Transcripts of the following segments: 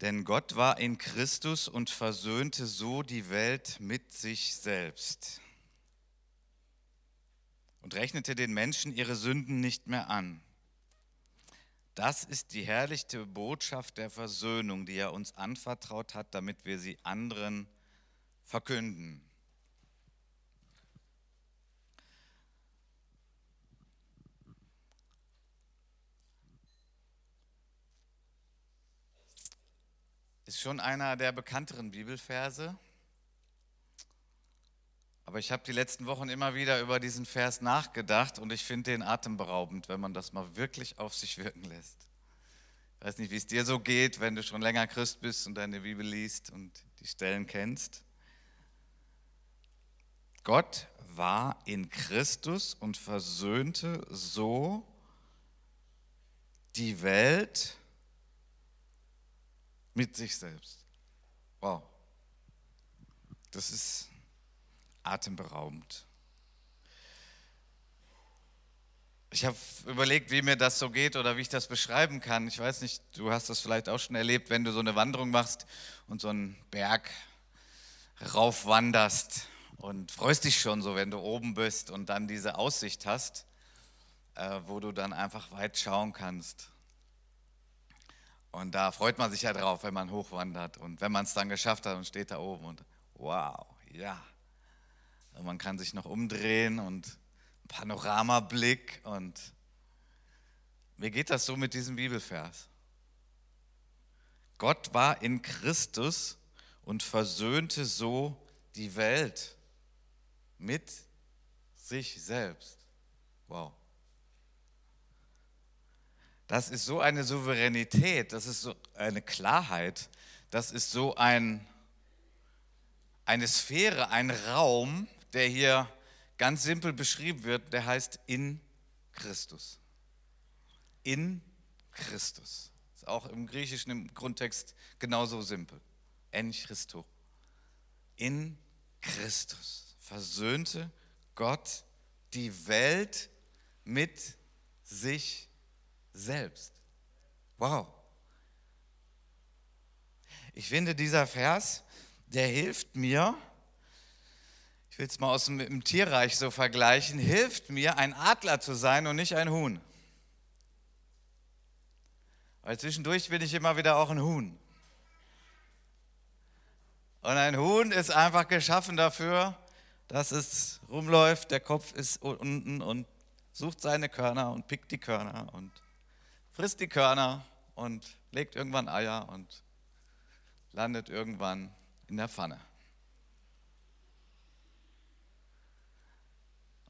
Denn Gott war in Christus und versöhnte so die Welt mit sich selbst und rechnete den Menschen ihre Sünden nicht mehr an. Das ist die herrliche Botschaft der Versöhnung, die er uns anvertraut hat, damit wir sie anderen verkünden. Ist schon einer der bekannteren Bibelverse. Aber ich habe die letzten Wochen immer wieder über diesen Vers nachgedacht und ich finde den atemberaubend, wenn man das mal wirklich auf sich wirken lässt. Ich weiß nicht, wie es dir so geht, wenn du schon länger Christ bist und deine Bibel liest und die Stellen kennst. Gott war in Christus und versöhnte so die Welt mit sich selbst. Wow. Das ist atemberaubend. Ich habe überlegt, wie mir das so geht oder wie ich das beschreiben kann. Ich weiß nicht, du hast das vielleicht auch schon erlebt, wenn du so eine Wanderung machst und so einen Berg raufwanderst und freust dich schon so, wenn du oben bist und dann diese Aussicht hast, äh, wo du dann einfach weit schauen kannst. Und da freut man sich ja drauf, wenn man hochwandert und wenn man es dann geschafft hat und steht da oben und wow, ja. Und man kann sich noch umdrehen und Panoramablick und mir geht das so mit diesem Bibelvers. Gott war in Christus und versöhnte so die Welt mit sich selbst. Wow. Das ist so eine Souveränität, das ist so eine Klarheit, das ist so ein, eine Sphäre, ein Raum, der hier ganz simpel beschrieben wird, der heißt in Christus. In Christus. Ist auch im Griechischen im Grundtext genauso simpel. En Christo. In Christus versöhnte Gott die Welt mit sich selbst. Wow. Ich finde, dieser Vers, der hilft mir, ich will es mal aus dem, Tierreich so vergleichen, hilft mir, ein Adler zu sein und nicht ein Huhn. Weil zwischendurch bin ich immer wieder auch ein Huhn. Und ein Huhn ist einfach geschaffen dafür, dass es rumläuft, der Kopf ist unten und sucht seine Körner und pickt die Körner und frisst die Körner und legt irgendwann Eier und landet irgendwann in der Pfanne.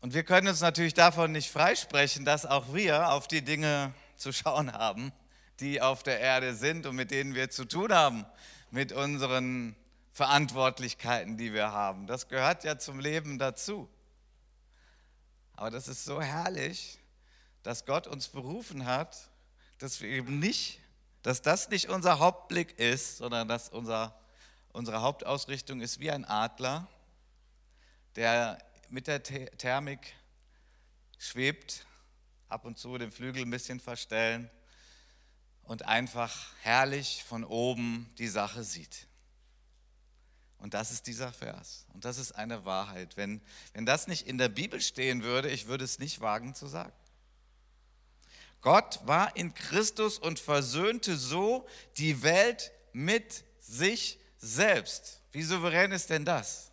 Und wir können uns natürlich davon nicht freisprechen, dass auch wir auf die Dinge zu schauen haben, die auf der Erde sind und mit denen wir zu tun haben, mit unseren Verantwortlichkeiten, die wir haben. Das gehört ja zum Leben dazu. Aber das ist so herrlich, dass Gott uns berufen hat, dass wir eben nicht, dass das nicht unser Hauptblick ist, sondern dass unser, unsere Hauptausrichtung ist wie ein Adler, der mit der Thermik schwebt, ab und zu den Flügel ein bisschen verstellen und einfach herrlich von oben die Sache sieht. Und das ist dieser Vers. Und das ist eine Wahrheit. Wenn, wenn das nicht in der Bibel stehen würde, ich würde es nicht wagen zu sagen. Gott war in Christus und versöhnte so die Welt mit sich selbst. Wie souverän ist denn das?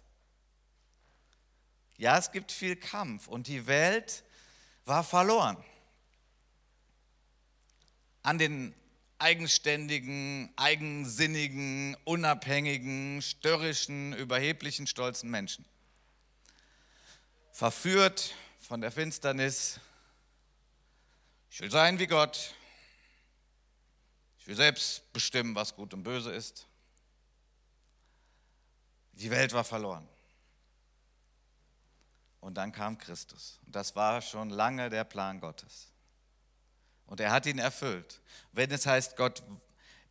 Ja, es gibt viel Kampf und die Welt war verloren. An den eigenständigen, eigensinnigen, unabhängigen, störrischen, überheblichen, stolzen Menschen. Verführt von der Finsternis, ich will sein wie Gott. Ich will selbst bestimmen, was gut und böse ist. Die Welt war verloren. Und dann kam Christus. Und das war schon lange der Plan Gottes. Und er hat ihn erfüllt. Wenn es heißt, Gott,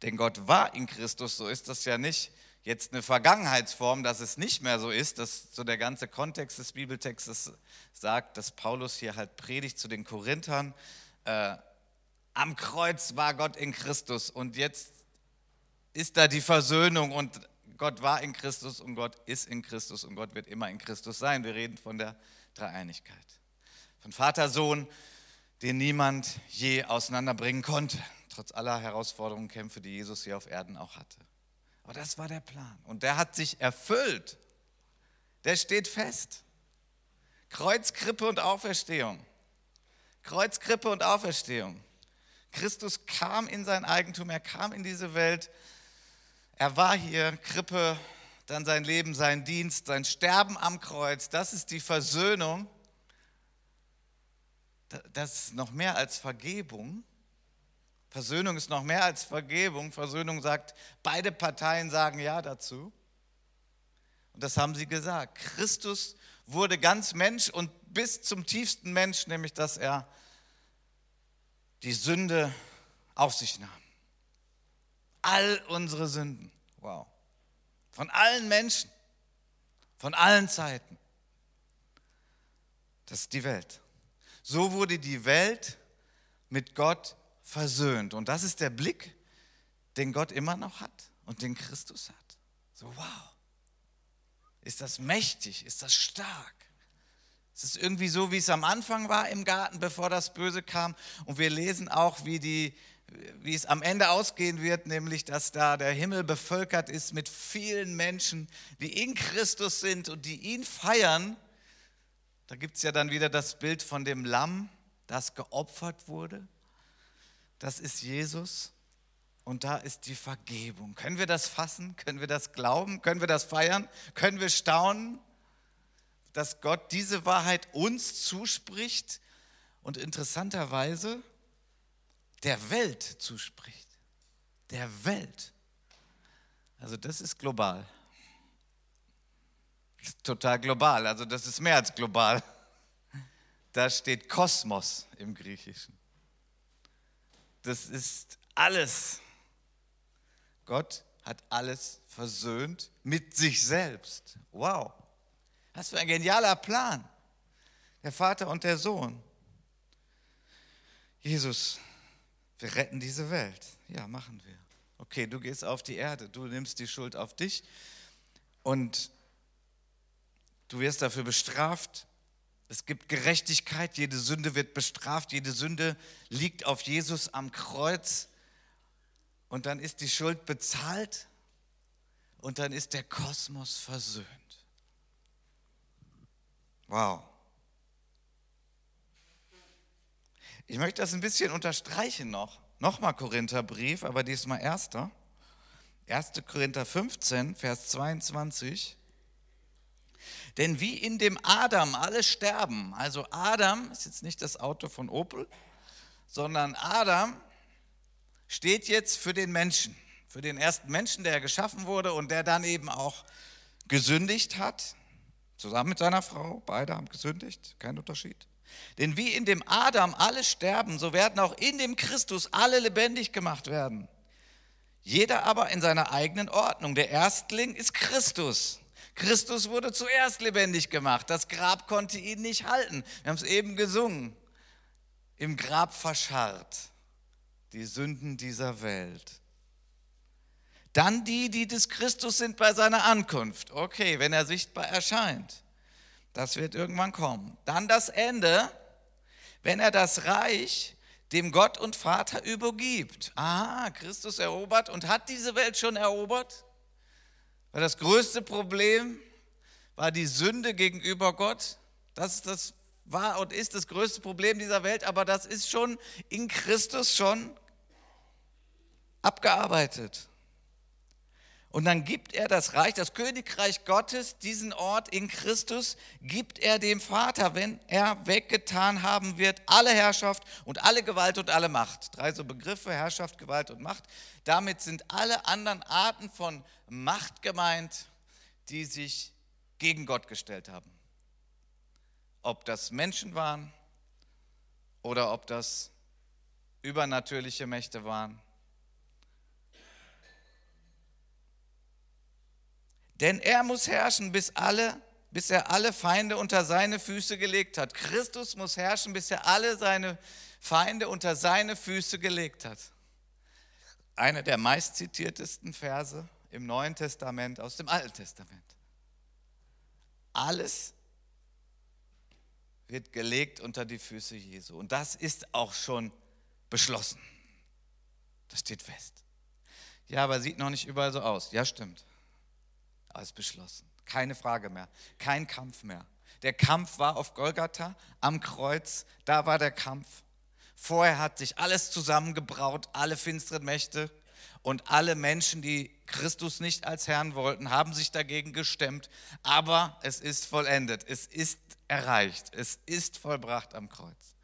denn Gott war in Christus, so ist das ja nicht jetzt eine Vergangenheitsform, dass es nicht mehr so ist, dass so der ganze Kontext des Bibeltextes sagt, dass Paulus hier halt predigt zu den Korinthern, äh, am Kreuz war Gott in Christus und jetzt ist da die Versöhnung und Gott war in Christus und Gott ist in Christus und Gott wird immer in Christus sein. Wir reden von der Dreieinigkeit. Von Vater, Sohn, den niemand je auseinanderbringen konnte, trotz aller Herausforderungen, Kämpfe, die Jesus hier auf Erden auch hatte. Aber das war der Plan und der hat sich erfüllt. Der steht fest. Kreuz, Krippe und Auferstehung. Kreuz, Krippe und Auferstehung. Christus kam in sein Eigentum, er kam in diese Welt. Er war hier, Krippe, dann sein Leben, sein Dienst, sein Sterben am Kreuz. Das ist die Versöhnung. Das ist noch mehr als Vergebung. Versöhnung ist noch mehr als Vergebung. Versöhnung sagt, beide Parteien sagen Ja dazu. Und das haben sie gesagt. Christus wurde ganz Mensch und bis zum tiefsten Mensch, nämlich dass er die Sünde auf sich nahm. All unsere Sünden. Wow. Von allen Menschen. Von allen Zeiten. Das ist die Welt. So wurde die Welt mit Gott versöhnt. Und das ist der Blick, den Gott immer noch hat und den Christus hat. So, wow. Ist das mächtig? Ist das stark? Es ist irgendwie so, wie es am Anfang war im Garten, bevor das Böse kam. Und wir lesen auch, wie, die, wie es am Ende ausgehen wird, nämlich, dass da der Himmel bevölkert ist mit vielen Menschen, die in Christus sind und die ihn feiern. Da gibt es ja dann wieder das Bild von dem Lamm, das geopfert wurde. Das ist Jesus. Und da ist die Vergebung. Können wir das fassen? Können wir das glauben? Können wir das feiern? Können wir staunen, dass Gott diese Wahrheit uns zuspricht und interessanterweise der Welt zuspricht? Der Welt. Also das ist global. Das ist total global. Also das ist mehr als global. Da steht Kosmos im Griechischen. Das ist alles Gott hat alles versöhnt mit sich selbst. Wow. Was für ein genialer Plan. Der Vater und der Sohn. Jesus, wir retten diese Welt. Ja, machen wir. Okay, du gehst auf die Erde, du nimmst die Schuld auf dich und du wirst dafür bestraft. Es gibt Gerechtigkeit, jede Sünde wird bestraft, jede Sünde liegt auf Jesus am Kreuz und dann ist die Schuld bezahlt und dann ist der Kosmos versöhnt. Wow. Ich möchte das ein bisschen unterstreichen noch. Nochmal Korintherbrief, aber diesmal erster. 1. Korinther 15, Vers 22. Denn wie in dem Adam alle sterben, also Adam ist jetzt nicht das Auto von Opel, sondern Adam steht jetzt für den Menschen, für den ersten Menschen, der geschaffen wurde und der dann eben auch gesündigt hat, zusammen mit seiner Frau. Beide haben gesündigt, kein Unterschied. Denn wie in dem Adam alle sterben, so werden auch in dem Christus alle lebendig gemacht werden. Jeder aber in seiner eigenen Ordnung. Der Erstling ist Christus. Christus wurde zuerst lebendig gemacht. Das Grab konnte ihn nicht halten. Wir haben es eben gesungen. Im Grab verscharrt die Sünden dieser Welt. Dann die, die des Christus sind bei seiner Ankunft. Okay, wenn er sichtbar erscheint. Das wird irgendwann kommen. Dann das Ende, wenn er das Reich dem Gott und Vater übergibt. Aha, Christus erobert und hat diese Welt schon erobert. Weil das größte Problem war die Sünde gegenüber Gott. Das das war und ist das größte Problem dieser Welt, aber das ist schon in Christus schon abgearbeitet. Und dann gibt er das Reich, das Königreich Gottes, diesen Ort in Christus, gibt er dem Vater, wenn er weggetan haben wird, alle Herrschaft und alle Gewalt und alle Macht. Drei so Begriffe, Herrschaft, Gewalt und Macht. Damit sind alle anderen Arten von Macht gemeint, die sich gegen Gott gestellt haben. Ob das Menschen waren oder ob das übernatürliche Mächte waren Denn er muss herrschen, bis, alle, bis er alle Feinde unter seine Füße gelegt hat. Christus muss herrschen, bis er alle seine Feinde unter seine Füße gelegt hat. einer der meistzitiertesten Verse im Neuen Testament aus dem Alten Testament. Alles wird gelegt unter die Füße Jesu. Und das ist auch schon beschlossen. Das steht fest. Ja, aber sieht noch nicht überall so aus. Ja, stimmt. Ist beschlossen. Keine Frage mehr. Kein Kampf mehr. Der Kampf war auf Golgatha am Kreuz. Da war der Kampf. Vorher hat sich alles zusammengebraut, alle finsteren Mächte und alle Menschen, die Christus nicht als Herrn wollten, haben sich dagegen gestemmt. Aber es ist vollendet. Es ist erreicht. Es ist vollbracht am Kreuz.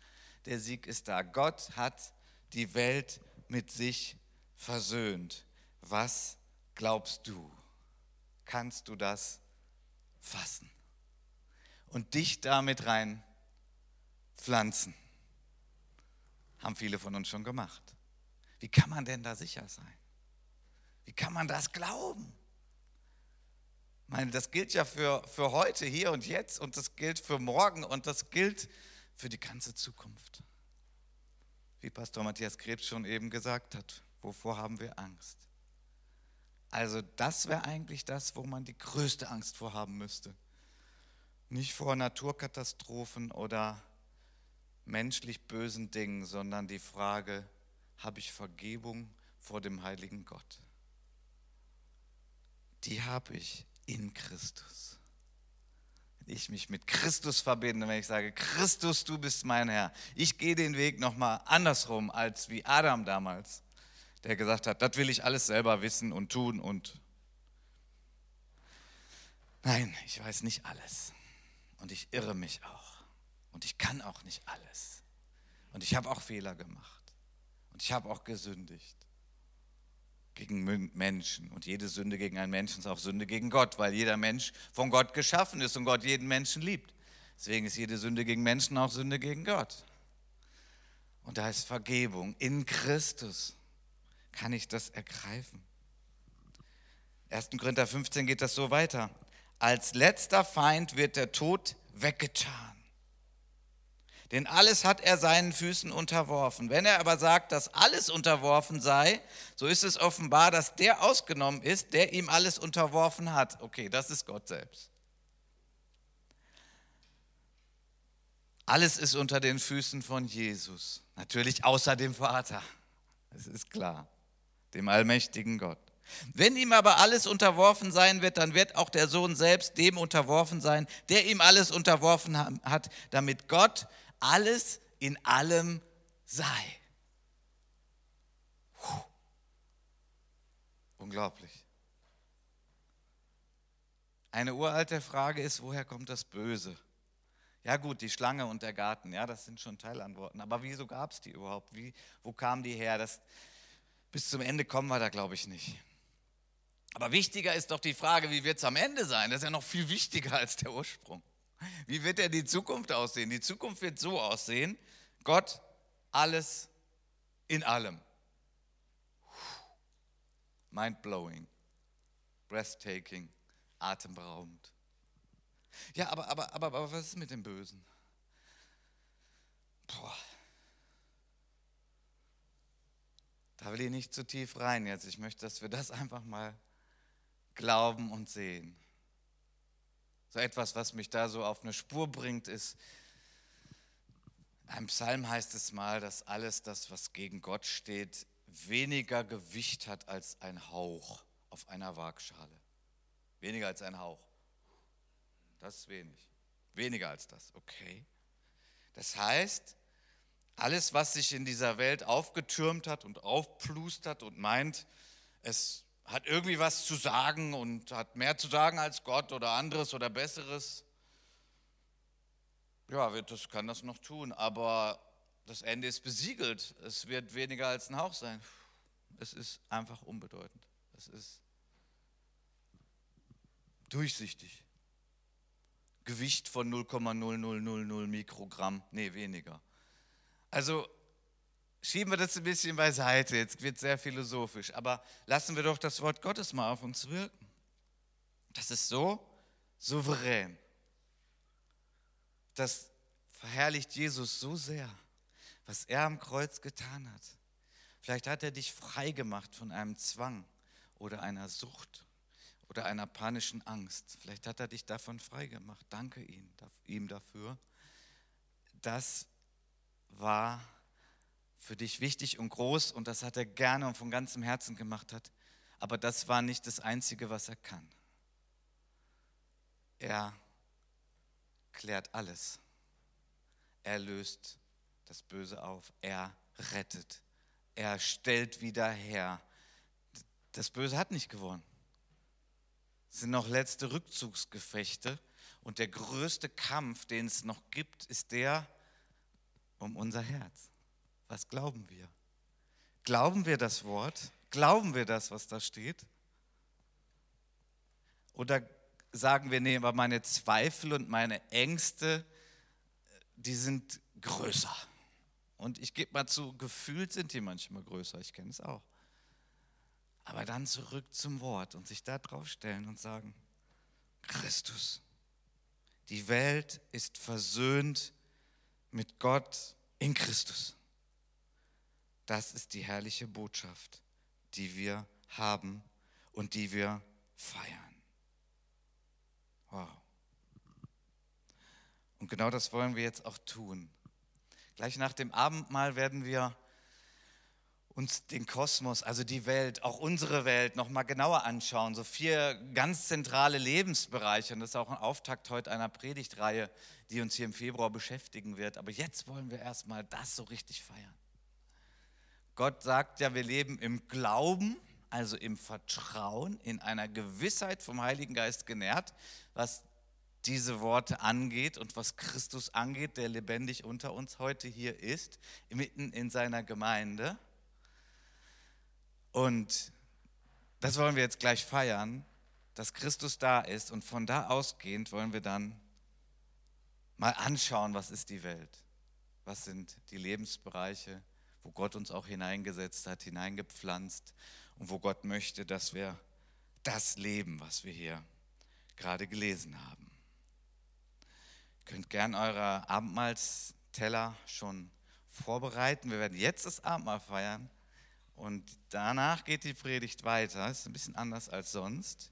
Der Sieg ist da. Gott hat die Welt mit sich versöhnt. Was glaubst du? Kannst du das fassen? Und dich damit rein pflanzen? Haben viele von uns schon gemacht. Wie kann man denn da sicher sein? Wie kann man das glauben? Ich meine, das gilt ja für, für heute, hier und jetzt und das gilt für morgen und das gilt für die ganze Zukunft. Wie Pastor Matthias Krebs schon eben gesagt hat, wovor haben wir Angst? Also das wäre eigentlich das, wo man die größte Angst vor haben müsste. Nicht vor Naturkatastrophen oder menschlich bösen Dingen, sondern die Frage, habe ich Vergebung vor dem heiligen Gott? Die habe ich in Christus. Wenn ich mich mit Christus verbinde, wenn ich sage, Christus, du bist mein Herr, ich gehe den Weg nochmal andersrum als wie Adam damals, der gesagt hat, das will ich alles selber wissen und tun und Nein, ich weiß nicht alles. Und ich irre mich auch. Und ich kann auch nicht alles. Und ich habe auch Fehler gemacht. Und ich habe auch gesündigt gegen Menschen. Und jede Sünde gegen einen Menschen ist auch Sünde gegen Gott, weil jeder Mensch von Gott geschaffen ist und Gott jeden Menschen liebt. Deswegen ist jede Sünde gegen Menschen auch Sünde gegen Gott. Und da ist Vergebung. In Christus kann ich das ergreifen. 1. Korinther 15 geht das so weiter. Als letzter Feind wird der Tod weggetan. Denn alles hat er seinen Füßen unterworfen. Wenn er aber sagt, dass alles unterworfen sei, so ist es offenbar, dass der ausgenommen ist, der ihm alles unterworfen hat. Okay, das ist Gott selbst. Alles ist unter den Füßen von Jesus. Natürlich außer dem Vater. Das ist klar. Dem allmächtigen Gott. Wenn ihm aber alles unterworfen sein wird, dann wird auch der Sohn selbst dem unterworfen sein, der ihm alles unterworfen hat, damit Gott alles in allem sei. Puh. Unglaublich. Eine uralte Frage ist, woher kommt das Böse? Ja gut, die Schlange und der Garten, ja, das sind schon Teilantworten. Aber wieso gab es die überhaupt? Wie, wo kamen die her? Das, bis zum Ende kommen wir da, glaube ich, nicht. Aber wichtiger ist doch die Frage, wie wird es am Ende sein? Das ist ja noch viel wichtiger als der Ursprung. Wie wird denn die Zukunft aussehen? Die Zukunft wird so aussehen, Gott, alles in allem. Mind-blowing, breathtaking, atemberaubend. Ja, aber, aber, aber, aber was ist mit dem Bösen? Boah. Da will ich nicht zu tief rein jetzt. Ich möchte, dass wir das einfach mal glauben und sehen. So etwas, was mich da so auf eine Spur bringt, ist, im Psalm heißt es mal, dass alles das, was gegen Gott steht, weniger Gewicht hat als ein Hauch auf einer Waagschale. Weniger als ein Hauch. Das ist wenig. Weniger als das, okay. Das heißt, alles, was sich in dieser Welt aufgetürmt hat und aufplustert und meint, es hat irgendwie was zu sagen und hat mehr zu sagen als Gott oder anderes oder Besseres. Ja, das kann das noch tun, aber das Ende ist besiegelt. Es wird weniger als ein Hauch sein. Es ist einfach unbedeutend. Es ist durchsichtig. Gewicht von 0,0000 Mikrogramm, nee, weniger. Also schieben wir das ein bisschen beiseite. Jetzt wird sehr philosophisch. Aber lassen wir doch das Wort Gottes mal auf uns wirken. Das ist so souverän. Das verherrlicht Jesus so sehr, was er am Kreuz getan hat. Vielleicht hat er dich frei gemacht von einem Zwang oder einer Sucht oder einer panischen Angst. Vielleicht hat er dich davon frei gemacht. Danke ihm dafür. Das war für dich wichtig und groß und das hat er gerne und von ganzem Herzen gemacht hat. Aber das war nicht das Einzige, was er kann. Er klärt alles. Er löst das Böse auf. Er rettet. Er stellt wieder her. Das Böse hat nicht gewonnen. Es sind noch letzte Rückzugsgefechte. Und der größte Kampf, den es noch gibt, ist der um unser Herz. Was glauben wir? Glauben wir das Wort? Glauben wir das, was da steht? Oder sagen wir, nee, aber meine Zweifel und meine Ängste, die sind größer. Und ich gebe mal zu, gefühlt sind die manchmal größer, ich kenne es auch. Aber dann zurück zum Wort und sich da drauf stellen und sagen, Christus, die Welt ist versöhnt mit Gott in Christus. Das ist die herrliche Botschaft, die wir haben und die wir feiern. Wow. Und genau das wollen wir jetzt auch tun. Gleich nach dem Abendmahl werden wir uns den Kosmos, also die Welt, auch unsere Welt noch mal genauer anschauen. So vier ganz zentrale Lebensbereiche. Und das ist auch ein Auftakt heute einer Predigtreihe, die uns hier im Februar beschäftigen wird. Aber jetzt wollen wir erstmal das so richtig feiern. Gott sagt ja, wir leben im Glauben, also im Vertrauen, in einer Gewissheit vom Heiligen Geist genährt, was diese Worte angeht und was Christus angeht, der lebendig unter uns heute hier ist, mitten in seiner Gemeinde. Und das wollen wir jetzt gleich feiern, dass Christus da ist. Und von da ausgehend wollen wir dann mal anschauen, was ist die Welt? Was sind die Lebensbereiche, wo Gott uns auch hineingesetzt hat, hineingepflanzt und wo Gott möchte, dass wir das leben, was wir hier gerade gelesen haben. Ihr könnt gern eure Abendmahlsteller schon vorbereiten. Wir werden jetzt das Abendmahl feiern und danach geht die Predigt weiter. Ist ein bisschen anders als sonst.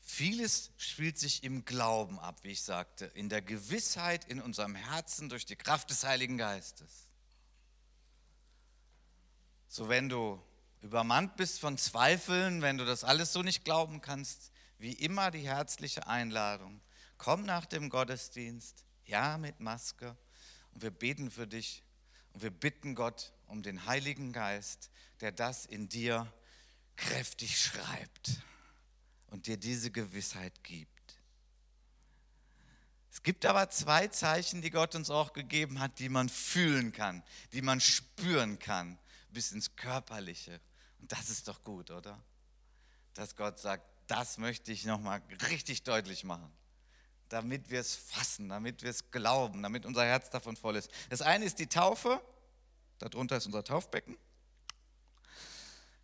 Vieles spielt sich im Glauben ab, wie ich sagte, in der Gewissheit in unserem Herzen durch die Kraft des Heiligen Geistes. So wenn du übermannt bist von Zweifeln, wenn du das alles so nicht glauben kannst, wie immer die herzliche Einladung, komm nach dem Gottesdienst, ja mit Maske, und wir beten für dich und wir bitten Gott um den Heiligen Geist, der das in dir kräftig schreibt und dir diese Gewissheit gibt. Es gibt aber zwei Zeichen, die Gott uns auch gegeben hat, die man fühlen kann, die man spüren kann, bis ins Körperliche. Und das ist doch gut, oder? Dass Gott sagt, das möchte ich nochmal richtig deutlich machen damit wir es fassen, damit wir es glauben, damit unser Herz davon voll ist. Das eine ist die Taufe, darunter ist unser Taufbecken.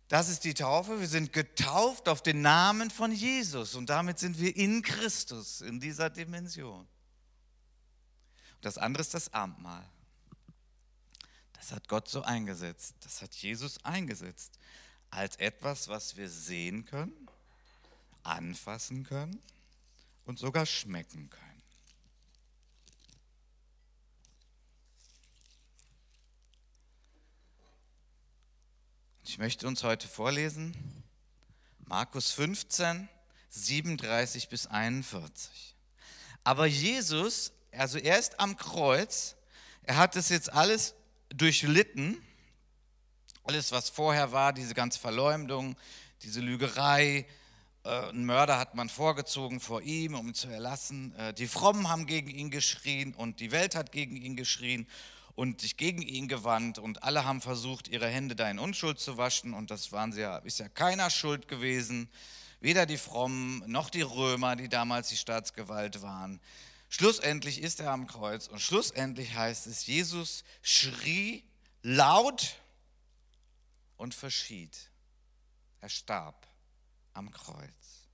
Das ist die Taufe. Wir sind getauft auf den Namen von Jesus und damit sind wir in Christus, in dieser Dimension. das andere ist das Abendmahl. Das hat Gott so eingesetzt. Das hat Jesus eingesetzt als etwas, was wir sehen können, anfassen können und sogar schmecken können. Ich möchte uns heute vorlesen Markus 15, 37 bis 41. Aber Jesus, also er ist am Kreuz, er hat das jetzt alles durchlitten, alles was vorher war, diese ganze Verleumdung, diese Lügerei, ein Mörder hat man vorgezogen vor ihm, um ihn zu erlassen. Äh, die Frommen haben gegen ihn geschrien und die Welt hat gegen ihn geschrien und sich gegen ihn gewandt und alle haben versucht, ihre Hände da in Unschuld zu waschen und das waren sie ja, ist ja keiner schuld gewesen, weder die Frommen noch die Römer, die damals die Staatsgewalt waren. Schlussendlich ist er am Kreuz und schlussendlich heißt es, Jesus schrie laut und verschied. Er starb am Kreuz.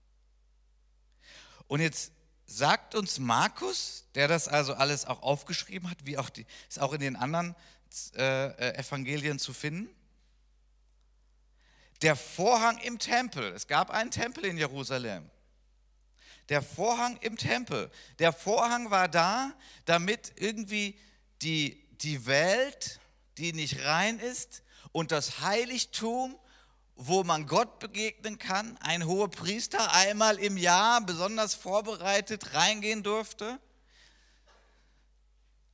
Und jetzt sagt uns Markus, der das also alles auch aufgeschrieben hat, wie auch die, ist auch in den anderen äh, äh, Evangelien zu finden. Der Vorhang im Tempel, es gab einen Tempel in Jerusalem. Der Vorhang im Tempel, der Vorhang war da, damit irgendwie die, die Welt, die nicht rein ist, und das Heiligtum wo man Gott begegnen kann, ein hoher Priester einmal im Jahr besonders vorbereitet reingehen durfte.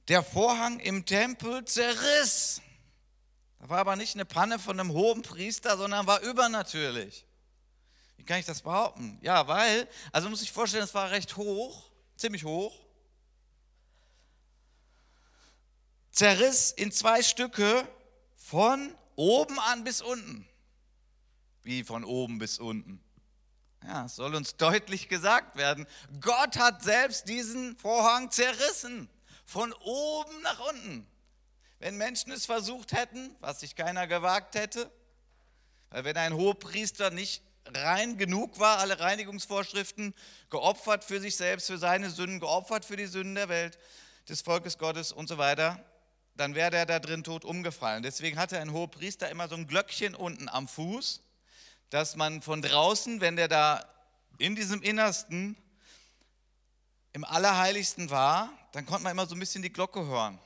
Der Vorhang im Tempel zerriss. Da war aber nicht eine Panne von einem hohen Priester, sondern war übernatürlich. Wie kann ich das behaupten? Ja, weil, also muss ich vorstellen, es war recht hoch, ziemlich hoch. Zerriss in zwei Stücke von oben an bis unten wie von oben bis unten. Ja, es soll uns deutlich gesagt werden, Gott hat selbst diesen Vorhang zerrissen, von oben nach unten. Wenn Menschen es versucht hätten, was sich keiner gewagt hätte, weil wenn ein Hohepriester nicht rein genug war, alle Reinigungsvorschriften geopfert für sich selbst, für seine Sünden, geopfert für die Sünden der Welt, des Volkes Gottes und so weiter, dann wäre der da drin tot umgefallen. Deswegen hatte ein Hohepriester immer so ein Glöckchen unten am Fuß, dass man von draußen, wenn der da in diesem Innersten im Allerheiligsten war, dann konnte man immer so ein bisschen die Glocke hören.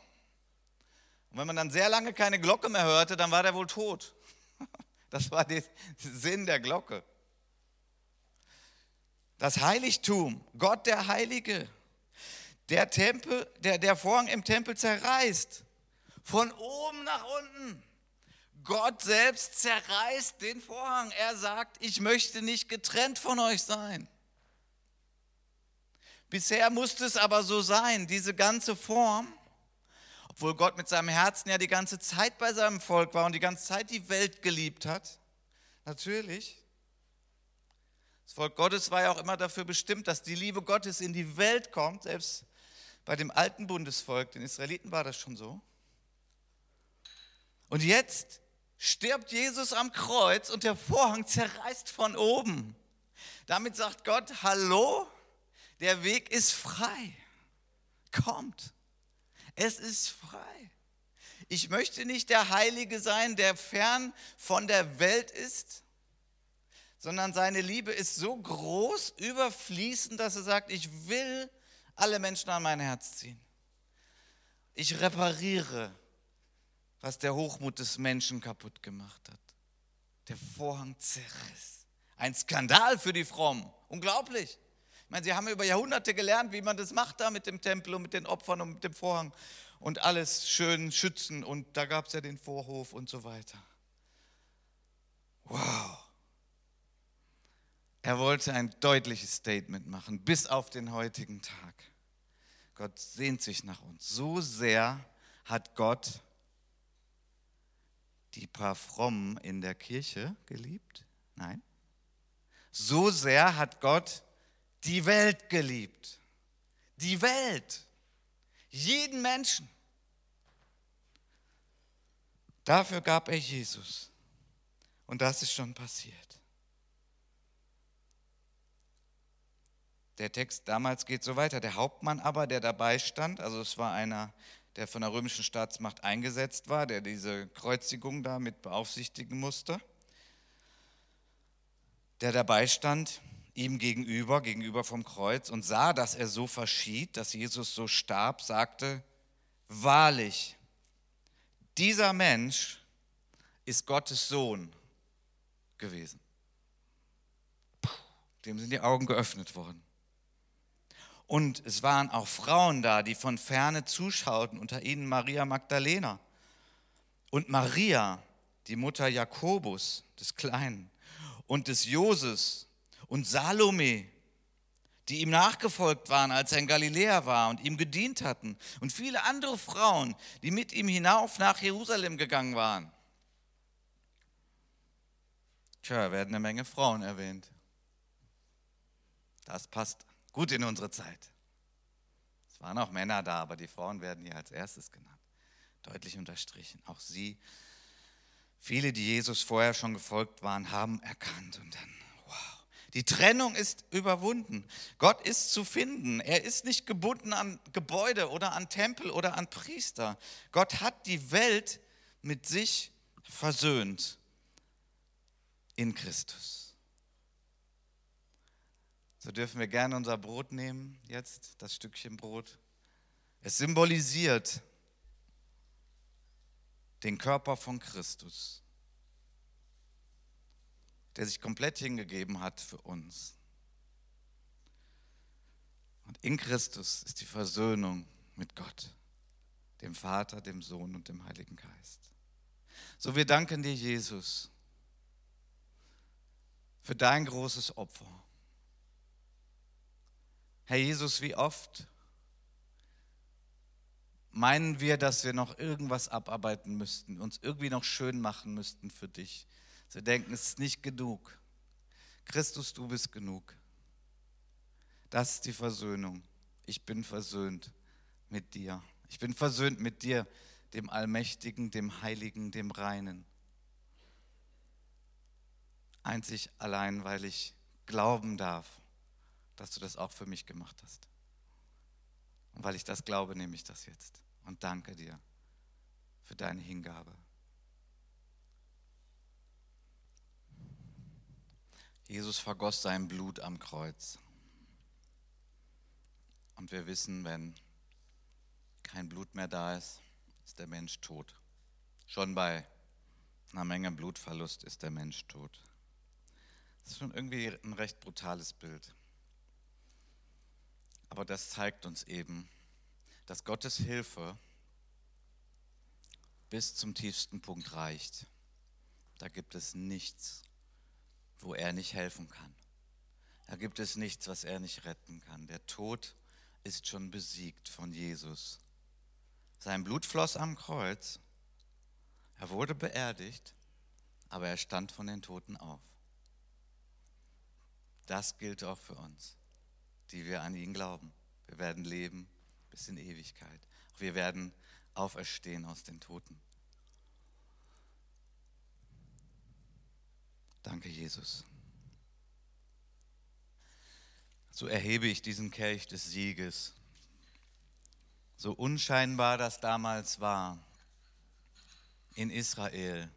Und wenn man dann sehr lange keine Glocke mehr hörte, dann war der wohl tot. Das war der Sinn der Glocke. Das Heiligtum, Gott der Heilige, der Tempel, der, der Vorhang im Tempel zerreißt, von oben nach unten. Gott selbst zerreißt den Vorhang. Er sagt, ich möchte nicht getrennt von euch sein. Bisher musste es aber so sein, diese ganze Form, obwohl Gott mit seinem Herzen ja die ganze Zeit bei seinem Volk war und die ganze Zeit die Welt geliebt hat. Natürlich. Das Volk Gottes war ja auch immer dafür bestimmt, dass die Liebe Gottes in die Welt kommt. Selbst bei dem alten Bundesvolk, den Israeliten, war das schon so. Und jetzt stirbt Jesus am Kreuz und der Vorhang zerreißt von oben. Damit sagt Gott, hallo, der Weg ist frei. Kommt. Es ist frei. Ich möchte nicht der Heilige sein, der fern von der Welt ist, sondern seine Liebe ist so groß, überfließend, dass er sagt, ich will alle Menschen an mein Herz ziehen. Ich repariere was der Hochmut des Menschen kaputt gemacht hat. Der Vorhang zerriss. Ein Skandal für die Frommen. Unglaublich. Ich meine, sie haben über Jahrhunderte gelernt, wie man das macht da mit dem Tempel und mit den Opfern und mit dem Vorhang und alles schön schützen. Und da gab es ja den Vorhof und so weiter. Wow. Er wollte ein deutliches Statement machen, bis auf den heutigen Tag. Gott sehnt sich nach uns. So sehr hat Gott die paar Frommen in der Kirche geliebt? Nein. So sehr hat Gott die Welt geliebt. Die Welt. Jeden Menschen. Dafür gab er Jesus. Und das ist schon passiert. Der Text damals geht so weiter. Der Hauptmann aber, der dabei stand, also es war einer der von der römischen Staatsmacht eingesetzt war, der diese Kreuzigung da mit beaufsichtigen musste, der dabei stand, ihm gegenüber, gegenüber vom Kreuz und sah, dass er so verschied, dass Jesus so starb, sagte, wahrlich, dieser Mensch ist Gottes Sohn gewesen. Puh, dem sind die Augen geöffnet worden. Und es waren auch Frauen da, die von ferne zuschauten, unter ihnen Maria Magdalena und Maria, die Mutter Jakobus des Kleinen und des Joses und Salome, die ihm nachgefolgt waren, als er in Galiläa war und ihm gedient hatten und viele andere Frauen, die mit ihm hinauf nach Jerusalem gegangen waren. Tja, werden eine Menge Frauen erwähnt. Das passt gut in unsere Zeit. Es waren auch Männer da, aber die Frauen werden hier als erstes genannt. Deutlich unterstrichen. Auch sie, viele, die Jesus vorher schon gefolgt waren, haben erkannt und dann, wow, Die Trennung ist überwunden. Gott ist zu finden. Er ist nicht gebunden an Gebäude oder an Tempel oder an Priester. Gott hat die Welt mit sich versöhnt in Christus. So dürfen wir gerne unser Brot nehmen, jetzt das Stückchen Brot. Es symbolisiert den Körper von Christus der sich komplett hingegeben hat für uns. Und in Christus ist die Versöhnung mit Gott, dem Vater, dem Sohn und dem Heiligen Geist. So, wir danken dir, Jesus, für dein großes Opfer. Herr Jesus, wie oft meinen wir, dass wir noch irgendwas abarbeiten müssten, uns irgendwie noch schön machen müssten für dich. Sie denken, es ist nicht genug. Christus, du bist genug. Das ist die Versöhnung. Ich bin versöhnt mit dir. Ich bin versöhnt mit dir, dem Allmächtigen, dem Heiligen, dem Reinen. Einzig allein, weil ich glauben darf, dass du das auch für mich gemacht hast. Und weil ich das glaube, nehme ich das jetzt und danke dir für deine Hingabe. Jesus vergoss sein Blut am Kreuz. Und wir wissen, wenn kein Blut mehr da ist, ist der Mensch tot. Schon bei einer Menge Blutverlust ist der Mensch tot. Das ist schon irgendwie ein recht brutales Bild. Aber das zeigt uns eben, dass Gottes Hilfe bis zum tiefsten Punkt reicht. Da gibt es nichts, wo er nicht helfen kann. Da gibt es nichts, was er nicht retten kann. Der Tod ist schon besiegt von Jesus. Sein Blut floss am Kreuz. Er wurde beerdigt, aber er stand von den Toten auf. Das gilt auch für uns, die wir an ihn glauben. Wir werden leben bis in Ewigkeit. Wir werden auferstehen aus den Toten. Danke, Jesus. So erhebe ich diesen Kelch des Sieges. So unscheinbar das damals war in Israel,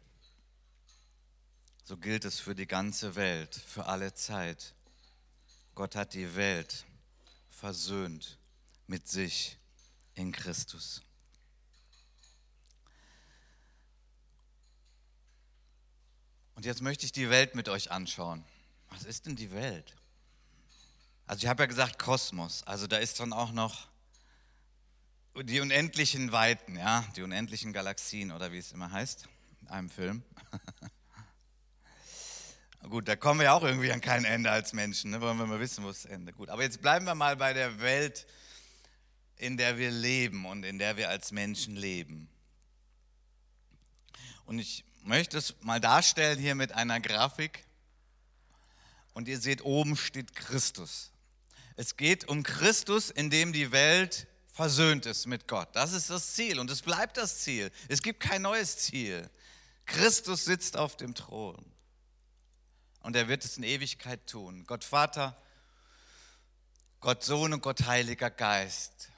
so gilt es für die ganze Welt, für alle Zeit. Gott hat die Welt versöhnt mit sich in Christus. Und jetzt möchte ich die Welt mit euch anschauen. Was ist denn die Welt? Also ich habe ja gesagt Kosmos, also da ist dann auch noch die unendlichen Weiten, ja, die unendlichen Galaxien oder wie es immer heißt in einem Film. Gut, da kommen wir ja auch irgendwie an kein Ende als Menschen, ne? wollen wir mal wissen, wo ist das Ende. Gut, aber jetzt bleiben wir mal bei der Welt, in der wir leben und in der wir als Menschen leben. Und ich möchte es mal darstellen hier mit einer Grafik. Und ihr seht, oben steht Christus. Es geht um Christus, in dem die Welt versöhnt ist mit Gott. Das ist das Ziel und es bleibt das Ziel. Es gibt kein neues Ziel. Christus sitzt auf dem Thron und er wird es in Ewigkeit tun. Gott Vater, Gott Sohn und Gott Heiliger Geist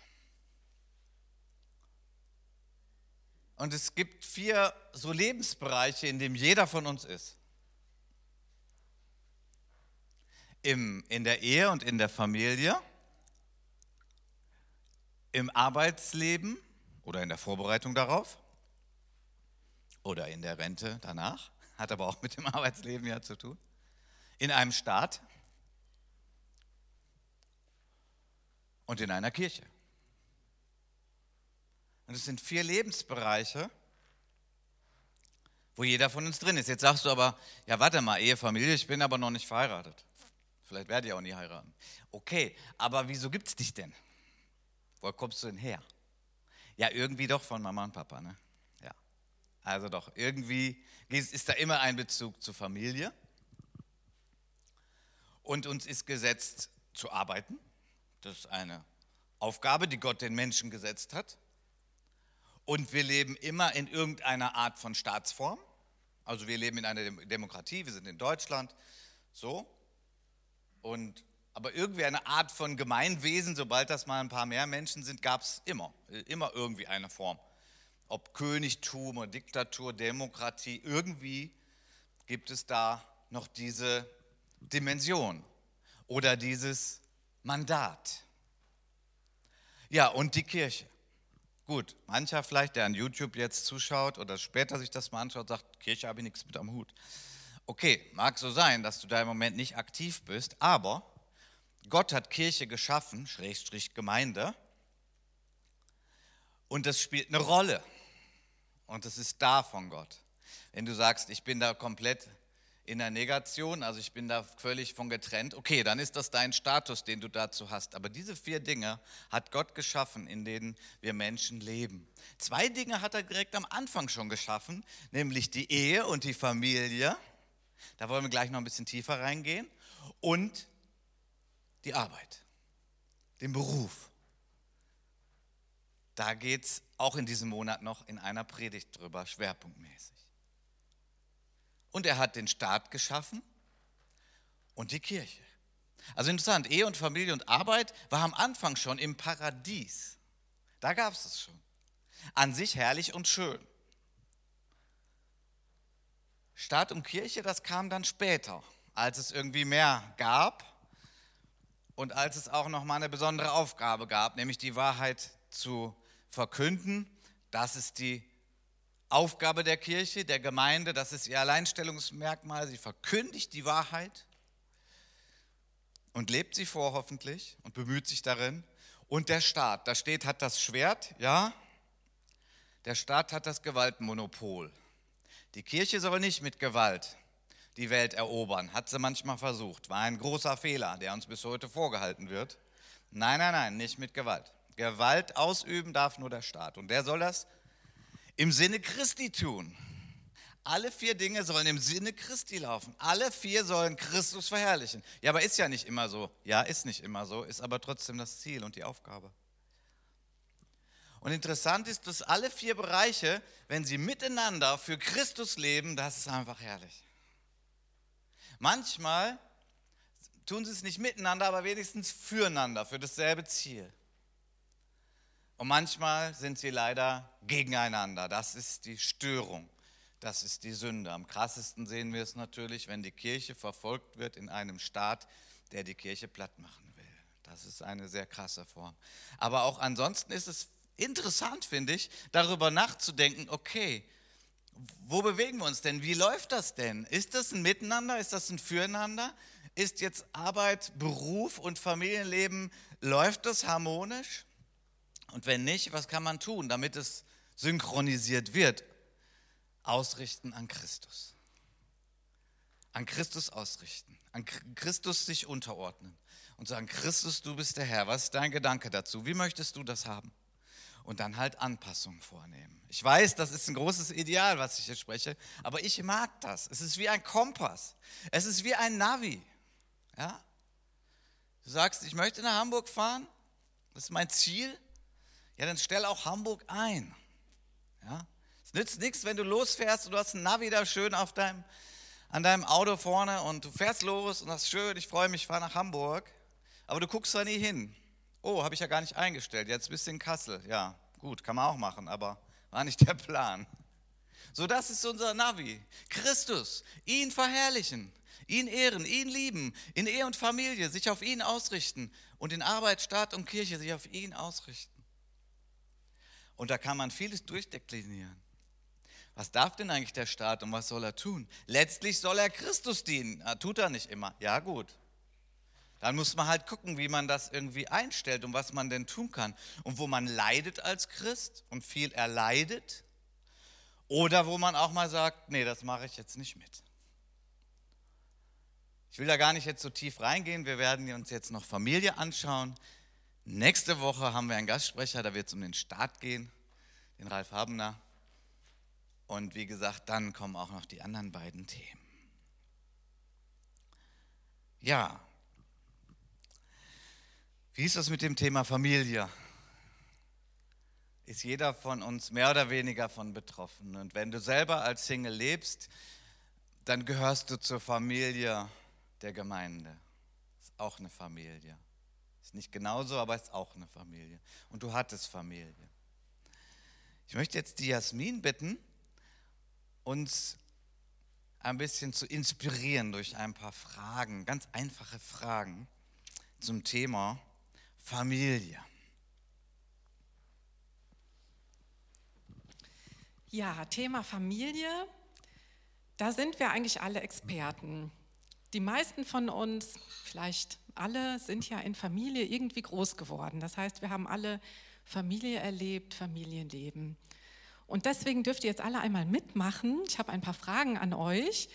Und es gibt vier so Lebensbereiche, in denen jeder von uns ist. Im, in der Ehe und in der Familie, im Arbeitsleben oder in der Vorbereitung darauf oder in der Rente danach, hat aber auch mit dem Arbeitsleben ja zu tun, in einem Staat und in einer Kirche. Und es sind vier Lebensbereiche, wo jeder von uns drin ist. Jetzt sagst du aber, ja, warte mal, Ehe, Familie, ich bin aber noch nicht verheiratet. Vielleicht werde ich auch nie heiraten. Okay, aber wieso gibt es dich denn? Wo kommst du denn her? Ja, irgendwie doch von Mama und Papa, ne? Also doch, irgendwie ist da immer ein Bezug zur Familie. Und uns ist gesetzt zu arbeiten. Das ist eine Aufgabe, die Gott den Menschen gesetzt hat. Und wir leben immer in irgendeiner Art von Staatsform. Also wir leben in einer Demokratie, wir sind in Deutschland. So. Und, aber irgendwie eine Art von Gemeinwesen, sobald das mal ein paar mehr Menschen sind, gab es immer, immer irgendwie eine Form. Ob Königtum oder Diktatur, Demokratie, irgendwie gibt es da noch diese Dimension oder dieses Mandat. Ja, und die Kirche. Gut, mancher vielleicht, der an YouTube jetzt zuschaut oder später sich das mal anschaut, sagt, Kirche habe ich nichts mit am Hut. Okay, mag so sein, dass du da im Moment nicht aktiv bist, aber Gott hat Kirche geschaffen, Schrägstrich Gemeinde, und das spielt eine Rolle. Und es ist da von Gott. Wenn du sagst, ich bin da komplett in der Negation, also ich bin da völlig von getrennt, okay, dann ist das dein Status, den du dazu hast. Aber diese vier Dinge hat Gott geschaffen, in denen wir Menschen leben. Zwei Dinge hat er direkt am Anfang schon geschaffen, nämlich die Ehe und die Familie. Da wollen wir gleich noch ein bisschen tiefer reingehen. Und die Arbeit, den Beruf. Da geht es auch in diesem Monat noch in einer Predigt drüber, schwerpunktmäßig. Und er hat den Staat geschaffen und die Kirche. Also interessant, Ehe und Familie und Arbeit war am Anfang schon im Paradies. Da gab es es schon. An sich herrlich und schön. Staat und Kirche, das kam dann später, als es irgendwie mehr gab und als es auch noch mal eine besondere Aufgabe gab, nämlich die Wahrheit zu verkünden. Das ist die Aufgabe der Kirche, der Gemeinde, das ist ihr Alleinstellungsmerkmal. Sie verkündigt die Wahrheit und lebt sie vor hoffentlich und bemüht sich darin. Und der Staat, da steht, hat das Schwert, ja. Der Staat hat das Gewaltmonopol. Die Kirche soll nicht mit Gewalt die Welt erobern, hat sie manchmal versucht. War ein großer Fehler, der uns bis heute vorgehalten wird. Nein, nein, nein, nicht mit Gewalt. Gewalt ausüben darf nur der Staat. Und der soll das im Sinne Christi tun. Alle vier Dinge sollen im Sinne Christi laufen. Alle vier sollen Christus verherrlichen. Ja, aber ist ja nicht immer so. Ja, ist nicht immer so, ist aber trotzdem das Ziel und die Aufgabe. Und interessant ist, dass alle vier Bereiche, wenn sie miteinander für Christus leben, das ist einfach herrlich. Manchmal tun sie es nicht miteinander, aber wenigstens füreinander, für dasselbe Ziel. Und manchmal sind sie leider gegeneinander. Das ist die Störung. Das ist die Sünde. Am krassesten sehen wir es natürlich, wenn die Kirche verfolgt wird in einem Staat, der die Kirche platt machen will. Das ist eine sehr krasse Form. Aber auch ansonsten ist es interessant, finde ich, darüber nachzudenken, okay, wo bewegen wir uns denn? Wie läuft das denn? Ist das ein Miteinander? Ist das ein Füreinander? Ist jetzt Arbeit, Beruf und Familienleben, läuft das harmonisch? Und wenn nicht, was kann man tun, damit es synchronisiert wird? Ausrichten an Christus. An Christus ausrichten. An Christus sich unterordnen. Und sagen, Christus, du bist der Herr. Was ist dein Gedanke dazu? Wie möchtest du das haben? Und dann halt Anpassungen vornehmen. Ich weiß, das ist ein großes Ideal, was ich hier spreche, aber ich mag das. Es ist wie ein Kompass. Es ist wie ein Navi. Ja? Du sagst, ich möchte nach Hamburg fahren. Das ist mein Ziel ja, dann stell auch Hamburg ein. Ja? Es nützt nichts, wenn du losfährst und du hast ein Navi da schön auf deinem, an deinem Auto vorne und du fährst los und das ist schön, ich freue mich, ich fahre nach Hamburg, aber du guckst da nie hin. Oh, habe ich ja gar nicht eingestellt, jetzt bist du in Kassel. Ja, gut, kann man auch machen, aber war nicht der Plan. So, das ist unser Navi. Christus, ihn verherrlichen, ihn ehren, ihn lieben, in Ehe und Familie sich auf ihn ausrichten und in Arbeit, Staat und Kirche sich auf ihn ausrichten. Und da kann man vieles durchdeklinieren. Was darf denn eigentlich der Staat und was soll er tun? Letztlich soll er Christus dienen. Er tut er nicht immer. Ja, gut. Dann muss man halt gucken, wie man das irgendwie einstellt und was man denn tun kann. Und wo man leidet als Christ und viel erleidet. Oder wo man auch mal sagt, nee, das mache ich jetzt nicht mit. Ich will da gar nicht jetzt so tief reingehen. Wir werden uns jetzt noch Familie anschauen. Nächste Woche haben wir einen Gastsprecher, da wird es um den Start gehen, den Ralf Habener. Und wie gesagt, dann kommen auch noch die anderen beiden Themen. Ja, wie ist das mit dem Thema Familie? Ist jeder von uns mehr oder weniger von betroffen. Und wenn du selber als Single lebst, dann gehörst du zur Familie der Gemeinde auch eine Familie. Ist nicht genauso, aber ist auch eine Familie. Und du hattest Familie. Ich möchte jetzt die Jasmin bitten, uns ein bisschen zu inspirieren durch ein paar Fragen, ganz einfache Fragen zum Thema Familie. Ja, Thema Familie, da sind wir eigentlich alle Experten. Die meisten von uns, vielleicht alle, sind ja in Familie irgendwie groß geworden. Das heißt, wir haben alle Familie erlebt, Familienleben. Und deswegen dürft ihr jetzt alle einmal mitmachen. Ich habe ein paar Fragen an euch.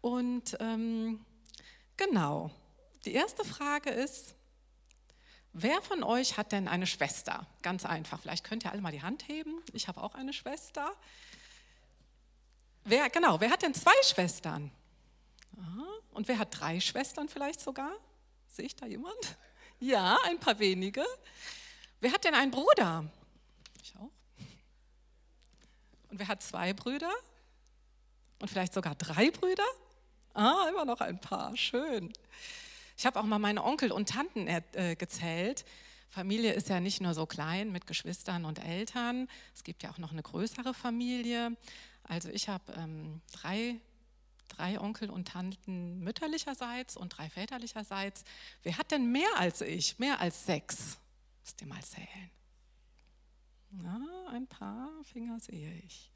Und ähm, genau, die erste Frage ist, wer von euch hat denn eine Schwester? Ganz einfach, vielleicht könnt ihr alle mal die Hand heben. Ich habe auch eine Schwester. Wer, genau, wer hat denn zwei Schwestern? Aha. Und wer hat drei Schwestern vielleicht sogar? Sehe ich da jemand? Ja, ein paar wenige. Wer hat denn einen Bruder? Ich auch. Und wer hat zwei Brüder? Und vielleicht sogar drei Brüder? Ah, immer noch ein paar. Schön. Ich habe auch mal meine Onkel und Tanten äh, gezählt. Familie ist ja nicht nur so klein mit Geschwistern und Eltern. Es gibt ja auch noch eine größere Familie. Also ich habe ähm, drei, drei Onkel und Tanten mütterlicherseits und drei väterlicherseits. Wer hat denn mehr als ich? Mehr als sechs? Müsst ihr mal zählen. Na, ein paar Finger sehe ich.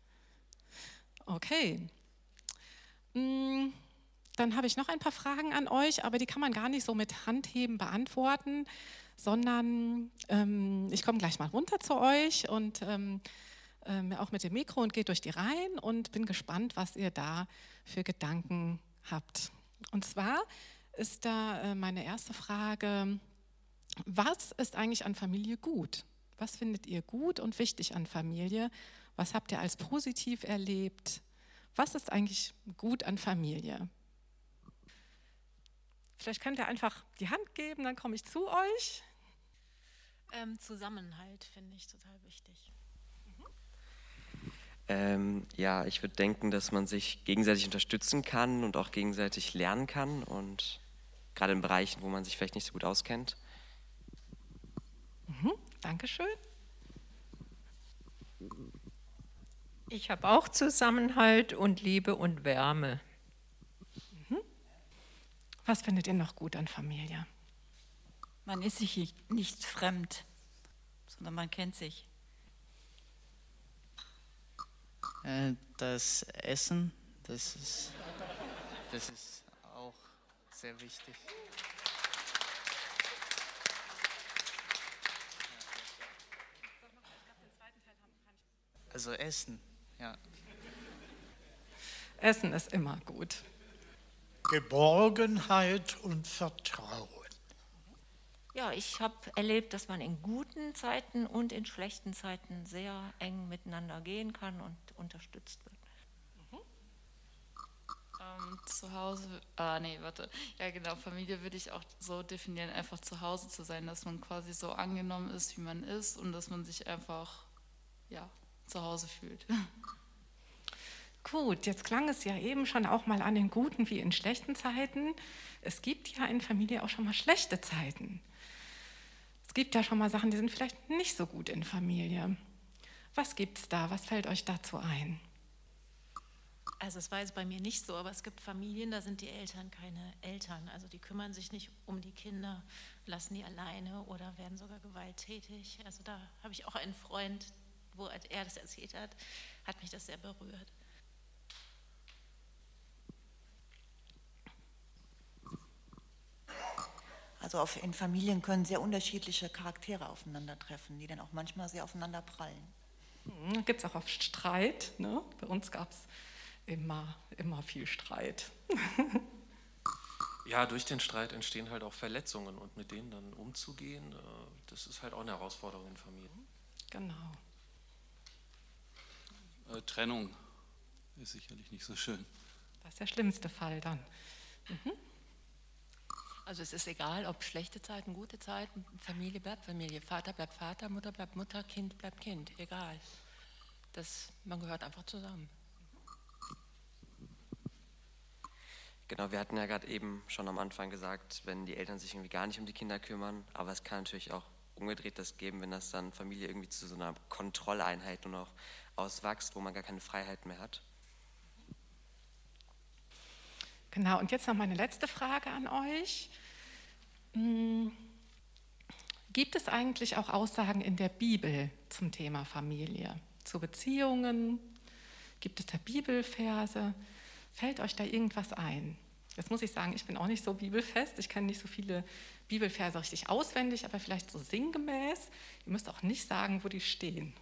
Okay. Mm, dann habe ich noch ein paar Fragen an euch, aber die kann man gar nicht so mit Handheben beantworten, sondern ähm, ich komme gleich mal runter zu euch und ähm, ähm, auch mit dem Mikro und gehe durch die Reihen und bin gespannt, was ihr da für Gedanken habt. Und zwar ist da äh, meine erste Frage, was ist eigentlich an Familie gut? Was findet ihr gut und wichtig an Familie? Was habt ihr als positiv erlebt? Was ist eigentlich gut an Familie? Vielleicht könnt ihr einfach die Hand geben, dann komme ich zu euch. Ähm, Zusammenhalt finde ich total wichtig. Ähm, ja, ich würde denken, dass man sich gegenseitig unterstützen kann und auch gegenseitig lernen kann und gerade in Bereichen, wo man sich vielleicht nicht so gut auskennt. Mhm, Dankeschön. Ich habe auch Zusammenhalt und Liebe und Wärme. Mhm. Was findet ihr noch gut an Familie? Man ist sich nicht fremd, sondern man kennt sich. Äh, das Essen, das ist, das ist auch sehr wichtig. Also Essen, ja. Essen ist immer gut. Geborgenheit und Vertrauen. Ja, ich habe erlebt, dass man in guten Zeiten und in schlechten Zeiten sehr eng miteinander gehen kann und unterstützt wird. Ähm, zu Hause, ah nee, warte. Ja genau, Familie würde ich auch so definieren, einfach zu Hause zu sein, dass man quasi so angenommen ist, wie man ist und dass man sich einfach, ja, zu Hause fühlt. Gut, jetzt klang es ja eben schon auch mal an den guten wie in schlechten Zeiten. Es gibt ja in Familie auch schon mal schlechte Zeiten. Es gibt ja schon mal Sachen, die sind vielleicht nicht so gut in Familie. Was gibt es da? Was fällt euch dazu ein? Also es war jetzt bei mir nicht so, aber es gibt Familien, da sind die Eltern keine Eltern. Also die kümmern sich nicht um die Kinder, lassen die alleine oder werden sogar gewalttätig. Also da habe ich auch einen Freund, wo er das erzählt hat, hat mich das sehr berührt. Also in Familien können sehr unterschiedliche Charaktere aufeinandertreffen, die dann auch manchmal sehr aufeinander prallen. Hm, Gibt es auch oft Streit. Ne? Bei uns gab es immer, immer viel Streit. ja, durch den Streit entstehen halt auch Verletzungen und mit denen dann umzugehen, äh, das ist halt auch eine Herausforderung in Familien. Genau. Äh, Trennung ist sicherlich nicht so schön. Das ist der schlimmste Fall dann. Mhm. Also es ist egal, ob schlechte Zeiten, gute Zeiten, Familie bleibt Familie, Vater bleibt Vater, Mutter bleibt Mutter, Kind bleibt Kind, egal. Das, man gehört einfach zusammen. Genau, wir hatten ja gerade eben schon am Anfang gesagt, wenn die Eltern sich irgendwie gar nicht um die Kinder kümmern, aber es kann natürlich auch umgedreht das geben, wenn das dann Familie irgendwie zu so einer Kontrolleinheit nur noch auswächst, wo man gar keine Freiheit mehr hat. Genau, und jetzt noch meine letzte Frage an euch. Hm, gibt es eigentlich auch Aussagen in der Bibel zum Thema Familie, zu Beziehungen? Gibt es da Bibelverse? Fällt euch da irgendwas ein? Jetzt muss ich sagen, ich bin auch nicht so bibelfest. Ich kenne nicht so viele Bibelverse richtig auswendig, aber vielleicht so sinngemäß. Ihr müsst auch nicht sagen, wo die stehen.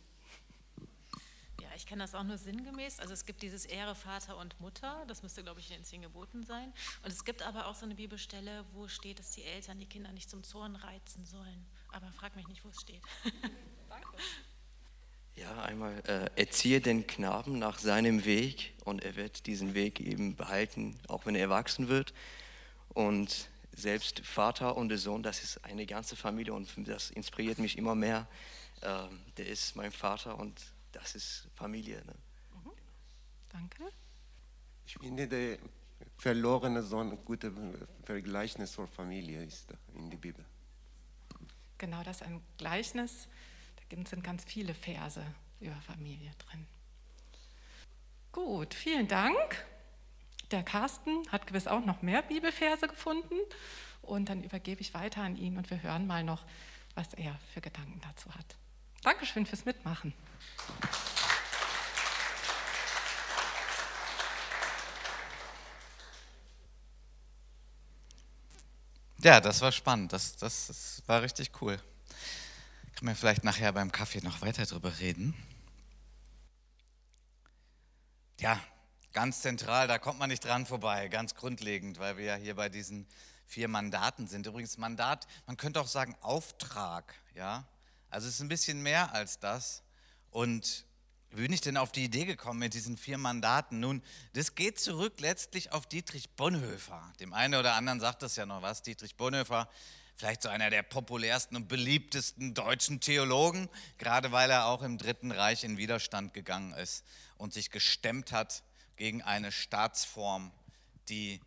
Ich kenne das auch nur sinngemäß. Also es gibt dieses Ehre Vater und Mutter, das müsste, glaube ich, in den zehn Geboten sein. Und es gibt aber auch so eine Bibelstelle, wo steht, dass die Eltern die Kinder nicht zum Zorn reizen sollen. Aber frag mich nicht, wo es steht. Danke. Ja, einmal äh, erziehe den Knaben nach seinem Weg und er wird diesen Weg eben behalten, auch wenn er erwachsen wird. Und selbst Vater und der Sohn, das ist eine ganze Familie und das inspiriert mich immer mehr. Ähm, der ist mein Vater und das ist Familie. Ne? Mhm. Danke. Ich finde, der verlorene Sohn ein gutes Vergleichnis für Familie ist in der Bibel. Genau, das ist ein Gleichnis sind ganz viele Verse über Familie drin. Gut, vielen Dank. Der Carsten hat gewiss auch noch mehr Bibelverse gefunden und dann übergebe ich weiter an ihn und wir hören mal noch, was er für Gedanken dazu hat. Dankeschön fürs Mitmachen. Ja, das war spannend. Das, das, das war richtig cool. Können wir vielleicht nachher beim Kaffee noch weiter drüber reden? Ja, ganz zentral, da kommt man nicht dran vorbei, ganz grundlegend, weil wir ja hier bei diesen vier Mandaten sind. Übrigens Mandat, man könnte auch sagen Auftrag, ja. Also es ist ein bisschen mehr als das. Und wie bin ich denn auf die Idee gekommen mit diesen vier Mandaten? Nun, das geht zurück letztlich auf Dietrich Bonhoeffer. Dem einen oder anderen sagt das ja noch was. Dietrich Bonhoeffer vielleicht so einer der populärsten und beliebtesten deutschen Theologen, gerade weil er auch im Dritten Reich in Widerstand gegangen ist und sich gestemmt hat gegen eine Staatsform, die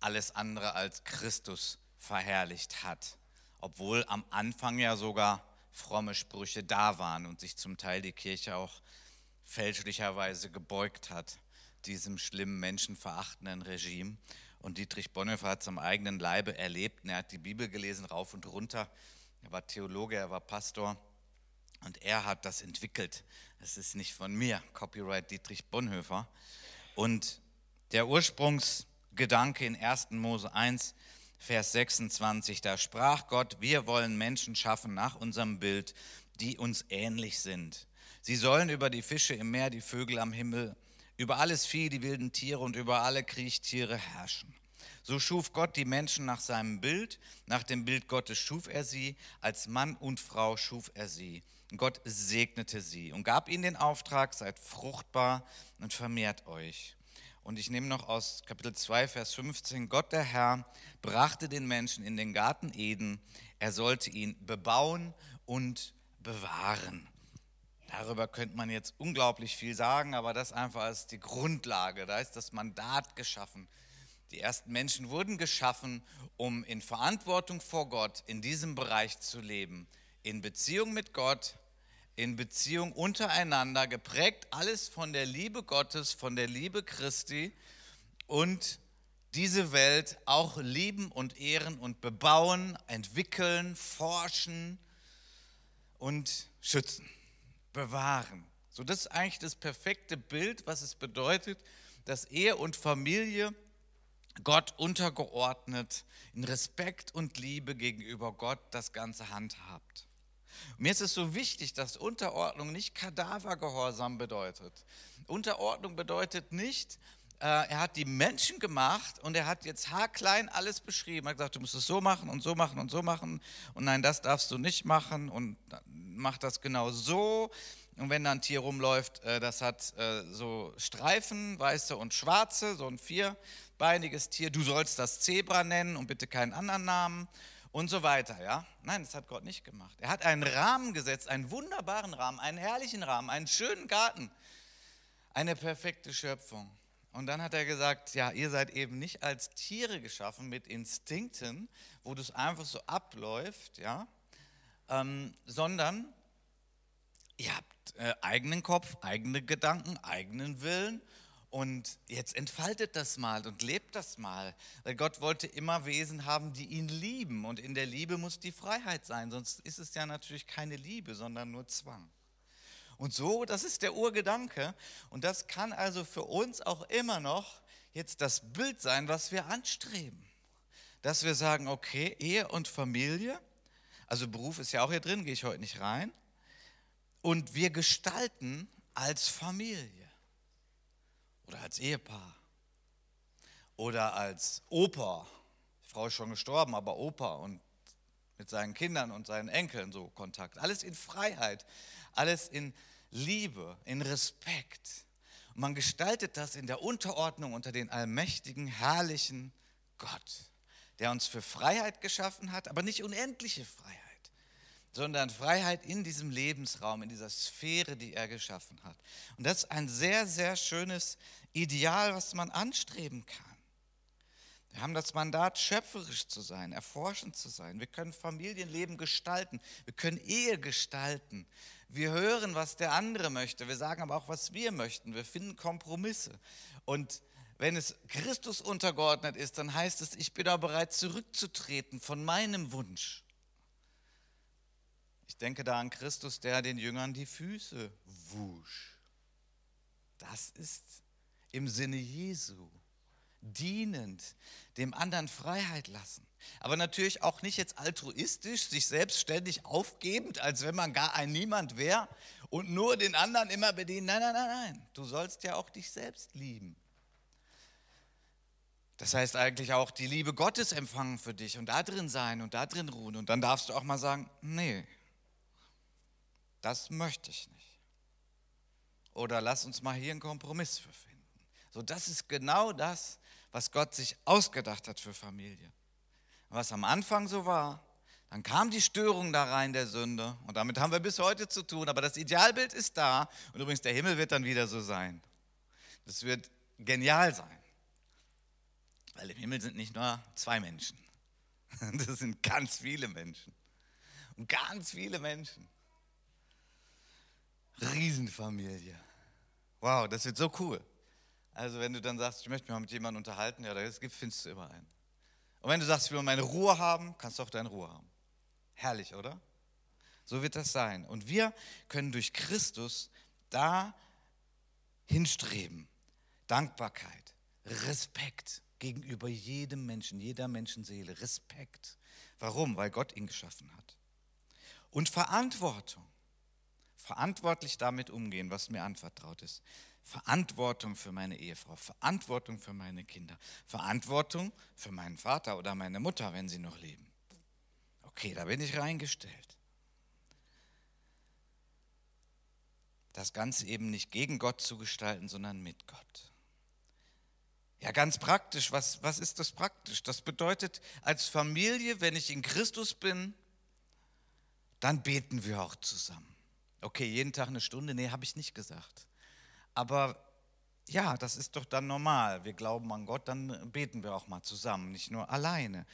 alles andere als Christus verherrlicht hat, obwohl am Anfang ja sogar fromme Sprüche da waren und sich zum Teil die Kirche auch fälschlicherweise gebeugt hat, diesem schlimmen, menschenverachtenden Regime. Und Dietrich Bonhoeffer hat es am eigenen Leibe erlebt. Er hat die Bibel gelesen, rauf und runter. Er war Theologe, er war Pastor. Und er hat das entwickelt. Das ist nicht von mir, Copyright Dietrich Bonhoeffer. Und der Ursprungsgedanke in 1. Mose 1, Vers 26, da sprach Gott, wir wollen Menschen schaffen nach unserem Bild, die uns ähnlich sind. Sie sollen über die Fische im Meer, die Vögel am Himmel über alles Vieh, die wilden Tiere und über alle Kriechtiere herrschen. So schuf Gott die Menschen nach seinem Bild, nach dem Bild Gottes schuf er sie, als Mann und Frau schuf er sie. Und Gott segnete sie und gab ihnen den Auftrag, seid fruchtbar und vermehrt euch. Und ich nehme noch aus Kapitel 2, Vers 15, Gott der Herr brachte den Menschen in den Garten Eden, er sollte ihn bebauen und bewahren. Darüber könnte man jetzt unglaublich viel sagen, aber das einfach als die Grundlage. Da ist das Mandat geschaffen. Die ersten Menschen wurden geschaffen, um in Verantwortung vor Gott in diesem Bereich zu leben. In Beziehung mit Gott, in Beziehung untereinander, geprägt alles von der Liebe Gottes, von der Liebe Christi und diese Welt auch lieben und ehren und bebauen, entwickeln, forschen und schützen bewahren. So, das ist eigentlich das perfekte Bild, was es bedeutet, dass Ehe und Familie Gott untergeordnet, in Respekt und Liebe gegenüber Gott das Ganze handhabt. Mir ist es so wichtig, dass Unterordnung nicht Kadavergehorsam bedeutet. Unterordnung bedeutet nicht, äh, er hat die Menschen gemacht und er hat jetzt haarklein alles beschrieben. Er hat gesagt, du musst es so machen und so machen und so machen und nein, das darfst du nicht machen und mach das genau so. Und wenn da ein Tier rumläuft, äh, das hat äh, so Streifen, weiße und schwarze, so ein vierbeiniges Tier, du sollst das Zebra nennen und bitte keinen anderen Namen und so weiter. Ja? Nein, das hat Gott nicht gemacht. Er hat einen Rahmen gesetzt, einen wunderbaren Rahmen, einen herrlichen Rahmen, einen schönen Garten, eine perfekte Schöpfung. Und dann hat er gesagt, ja, ihr seid eben nicht als Tiere geschaffen mit Instinkten, wo das einfach so abläuft, ja, ähm, sondern ihr habt äh, eigenen Kopf, eigene Gedanken, eigenen Willen und jetzt entfaltet das mal und lebt das mal. Weil Gott wollte immer Wesen haben, die ihn lieben. Und in der Liebe muss die Freiheit sein, sonst ist es ja natürlich keine Liebe, sondern nur Zwang. Und so, das ist der Urgedanke. Und das kann also für uns auch immer noch jetzt das Bild sein, was wir anstreben. Dass wir sagen, okay, Ehe und Familie, also Beruf ist ja auch hier drin, gehe ich heute nicht rein. Und wir gestalten als Familie oder als Ehepaar oder als Opa. Die Frau ist schon gestorben, aber Opa und mit seinen Kindern und seinen Enkeln so Kontakt. Alles in Freiheit, alles in Liebe, in Respekt. Und man gestaltet das in der Unterordnung unter den allmächtigen, herrlichen Gott, der uns für Freiheit geschaffen hat, aber nicht unendliche Freiheit, sondern Freiheit in diesem Lebensraum, in dieser Sphäre, die er geschaffen hat. Und das ist ein sehr, sehr schönes Ideal, was man anstreben kann. Wir haben das Mandat, schöpferisch zu sein, erforschend zu sein. Wir können Familienleben gestalten. Wir können Ehe gestalten. Wir hören, was der andere möchte. Wir sagen aber auch, was wir möchten. Wir finden Kompromisse. Und wenn es Christus untergeordnet ist, dann heißt es, ich bin da bereit zurückzutreten von meinem Wunsch. Ich denke da an Christus, der den Jüngern die Füße wusch. Das ist im Sinne Jesu dienend, dem anderen Freiheit lassen. Aber natürlich auch nicht jetzt altruistisch, sich selbstständig aufgebend, als wenn man gar ein Niemand wäre und nur den anderen immer bedienen. Nein, nein, nein, nein. Du sollst ja auch dich selbst lieben. Das heißt eigentlich auch die Liebe Gottes empfangen für dich und da drin sein und da drin ruhen. Und dann darfst du auch mal sagen, nee, das möchte ich nicht. Oder lass uns mal hier einen Kompromiss für finden. So, das ist genau das, was Gott sich ausgedacht hat für Familie. Was am Anfang so war, dann kam die Störung da rein der Sünde und damit haben wir bis heute zu tun. Aber das Idealbild ist da und übrigens der Himmel wird dann wieder so sein. Das wird genial sein, weil im Himmel sind nicht nur zwei Menschen, das sind ganz viele Menschen und ganz viele Menschen. Riesenfamilie. Wow, das wird so cool. Also wenn du dann sagst, ich möchte mich mal mit jemandem unterhalten, ja, das findest du immer einen. Und wenn du sagst, ich will meine Ruhe haben, kannst du auch deine Ruhe haben. Herrlich, oder? So wird das sein. Und wir können durch Christus da hinstreben. Dankbarkeit, Respekt gegenüber jedem Menschen, jeder Menschenseele. Respekt. Warum? Weil Gott ihn geschaffen hat. Und Verantwortung. Verantwortlich damit umgehen, was mir anvertraut ist. Verantwortung für meine Ehefrau, Verantwortung für meine Kinder, Verantwortung für meinen Vater oder meine Mutter, wenn sie noch leben. Okay, da bin ich reingestellt. Das Ganze eben nicht gegen Gott zu gestalten, sondern mit Gott. Ja, ganz praktisch. Was, was ist das praktisch? Das bedeutet, als Familie, wenn ich in Christus bin, dann beten wir auch zusammen. Okay, jeden Tag eine Stunde? Nee, habe ich nicht gesagt. Aber ja, das ist doch dann normal. Wir glauben an Gott, dann beten wir auch mal zusammen, nicht nur alleine.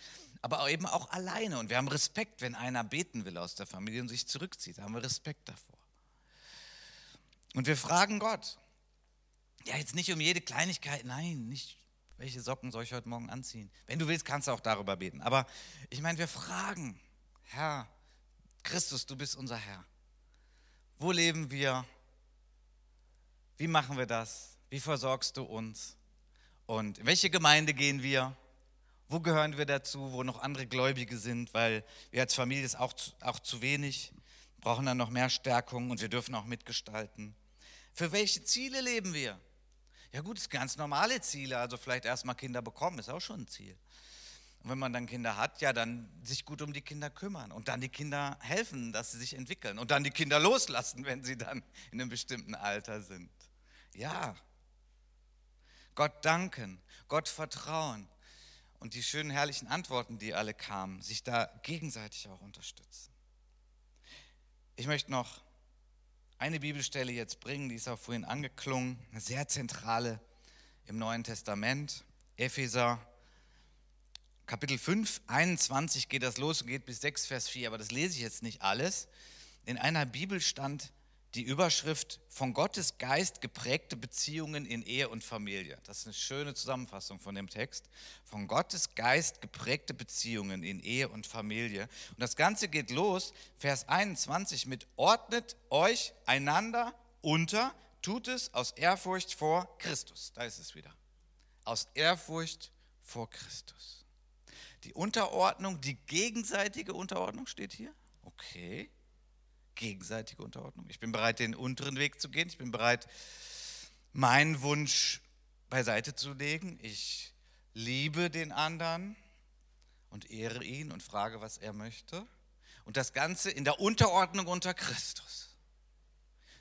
Aber eben auch alleine. Und wir haben Respekt, wenn einer beten will aus der Familie und sich zurückzieht. Da haben wir Respekt davor. Und wir fragen Gott. Ja, jetzt nicht um jede Kleinigkeit, nein, nicht, welche Socken soll ich heute Morgen anziehen. Wenn du willst, kannst du auch darüber beten. Aber ich meine, wir fragen, Herr, Christus, du bist unser Herr. Wo leben wir? Wie machen wir das? Wie versorgst du uns? Und in welche Gemeinde gehen wir? Wo gehören wir dazu, wo noch andere Gläubige sind? Weil wir als Familie ist auch zu, auch zu wenig, brauchen dann noch mehr Stärkung und wir dürfen auch mitgestalten. Für welche Ziele leben wir? Ja gut, ganz normale Ziele, also vielleicht erstmal Kinder bekommen, ist auch schon ein Ziel. Und wenn man dann Kinder hat, ja, dann sich gut um die Kinder kümmern und dann die Kinder helfen, dass sie sich entwickeln und dann die Kinder loslassen, wenn sie dann in einem bestimmten Alter sind. Ja. Gott danken, Gott vertrauen und die schönen, herrlichen Antworten, die alle kamen, sich da gegenseitig auch unterstützen. Ich möchte noch eine Bibelstelle jetzt bringen, die ist auch vorhin angeklungen, eine sehr zentrale im Neuen Testament. Epheser Kapitel 5, 21 geht das los und geht bis 6, Vers 4, aber das lese ich jetzt nicht alles. In einer Bibel stand die Überschrift von Gottes Geist geprägte Beziehungen in Ehe und Familie. Das ist eine schöne Zusammenfassung von dem Text. Von Gottes Geist geprägte Beziehungen in Ehe und Familie. Und das Ganze geht los, Vers 21, mit ordnet euch einander unter, tut es aus Ehrfurcht vor Christus. Da ist es wieder. Aus Ehrfurcht vor Christus. Die Unterordnung, die gegenseitige Unterordnung steht hier. Okay gegenseitige Unterordnung. Ich bin bereit, den unteren Weg zu gehen. Ich bin bereit, meinen Wunsch beiseite zu legen. Ich liebe den anderen und ehre ihn und frage, was er möchte. Und das Ganze in der Unterordnung unter Christus.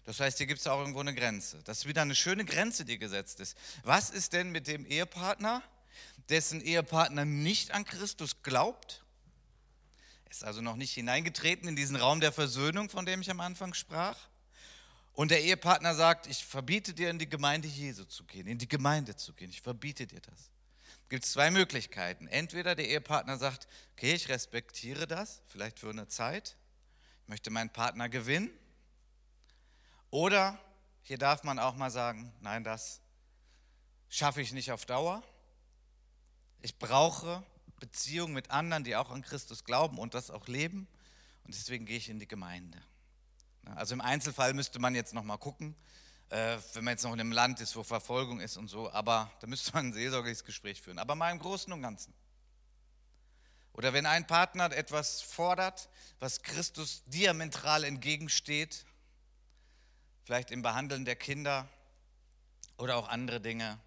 Das heißt, hier gibt es auch irgendwo eine Grenze. Das ist wieder eine schöne Grenze, die gesetzt ist. Was ist denn mit dem Ehepartner, dessen Ehepartner nicht an Christus glaubt? ist also noch nicht hineingetreten in diesen Raum der Versöhnung, von dem ich am Anfang sprach. Und der Ehepartner sagt, ich verbiete dir in die Gemeinde Jesu zu gehen, in die Gemeinde zu gehen. Ich verbiete dir das. Es gibt zwei Möglichkeiten. Entweder der Ehepartner sagt, okay, ich respektiere das, vielleicht für eine Zeit, ich möchte meinen Partner gewinnen. Oder hier darf man auch mal sagen, nein, das schaffe ich nicht auf Dauer. Ich brauche Beziehung mit anderen, die auch an Christus glauben und das auch leben. Und deswegen gehe ich in die Gemeinde. Also im Einzelfall müsste man jetzt noch mal gucken, äh, wenn man jetzt noch in einem Land ist, wo Verfolgung ist und so, aber da müsste man ein seelsorgliches Gespräch führen. Aber mal im Großen und Ganzen. Oder wenn ein Partner etwas fordert, was Christus diametral entgegensteht, vielleicht im Behandeln der Kinder oder auch andere Dinge,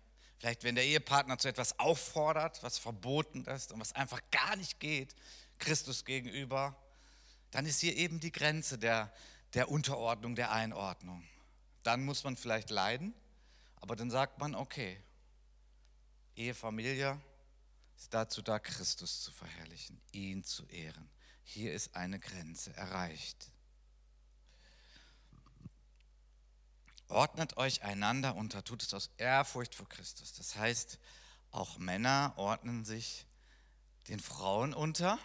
Vielleicht, wenn der Ehepartner zu etwas auffordert, was verboten ist und was einfach gar nicht geht, Christus gegenüber, dann ist hier eben die Grenze der, der Unterordnung, der Einordnung. Dann muss man vielleicht leiden, aber dann sagt man, okay, Ehefamilie ist dazu da, Christus zu verherrlichen, ihn zu ehren. Hier ist eine Grenze erreicht. Ordnet euch einander unter, tut es aus Ehrfurcht vor Christus. Das heißt, auch Männer ordnen sich den Frauen unter.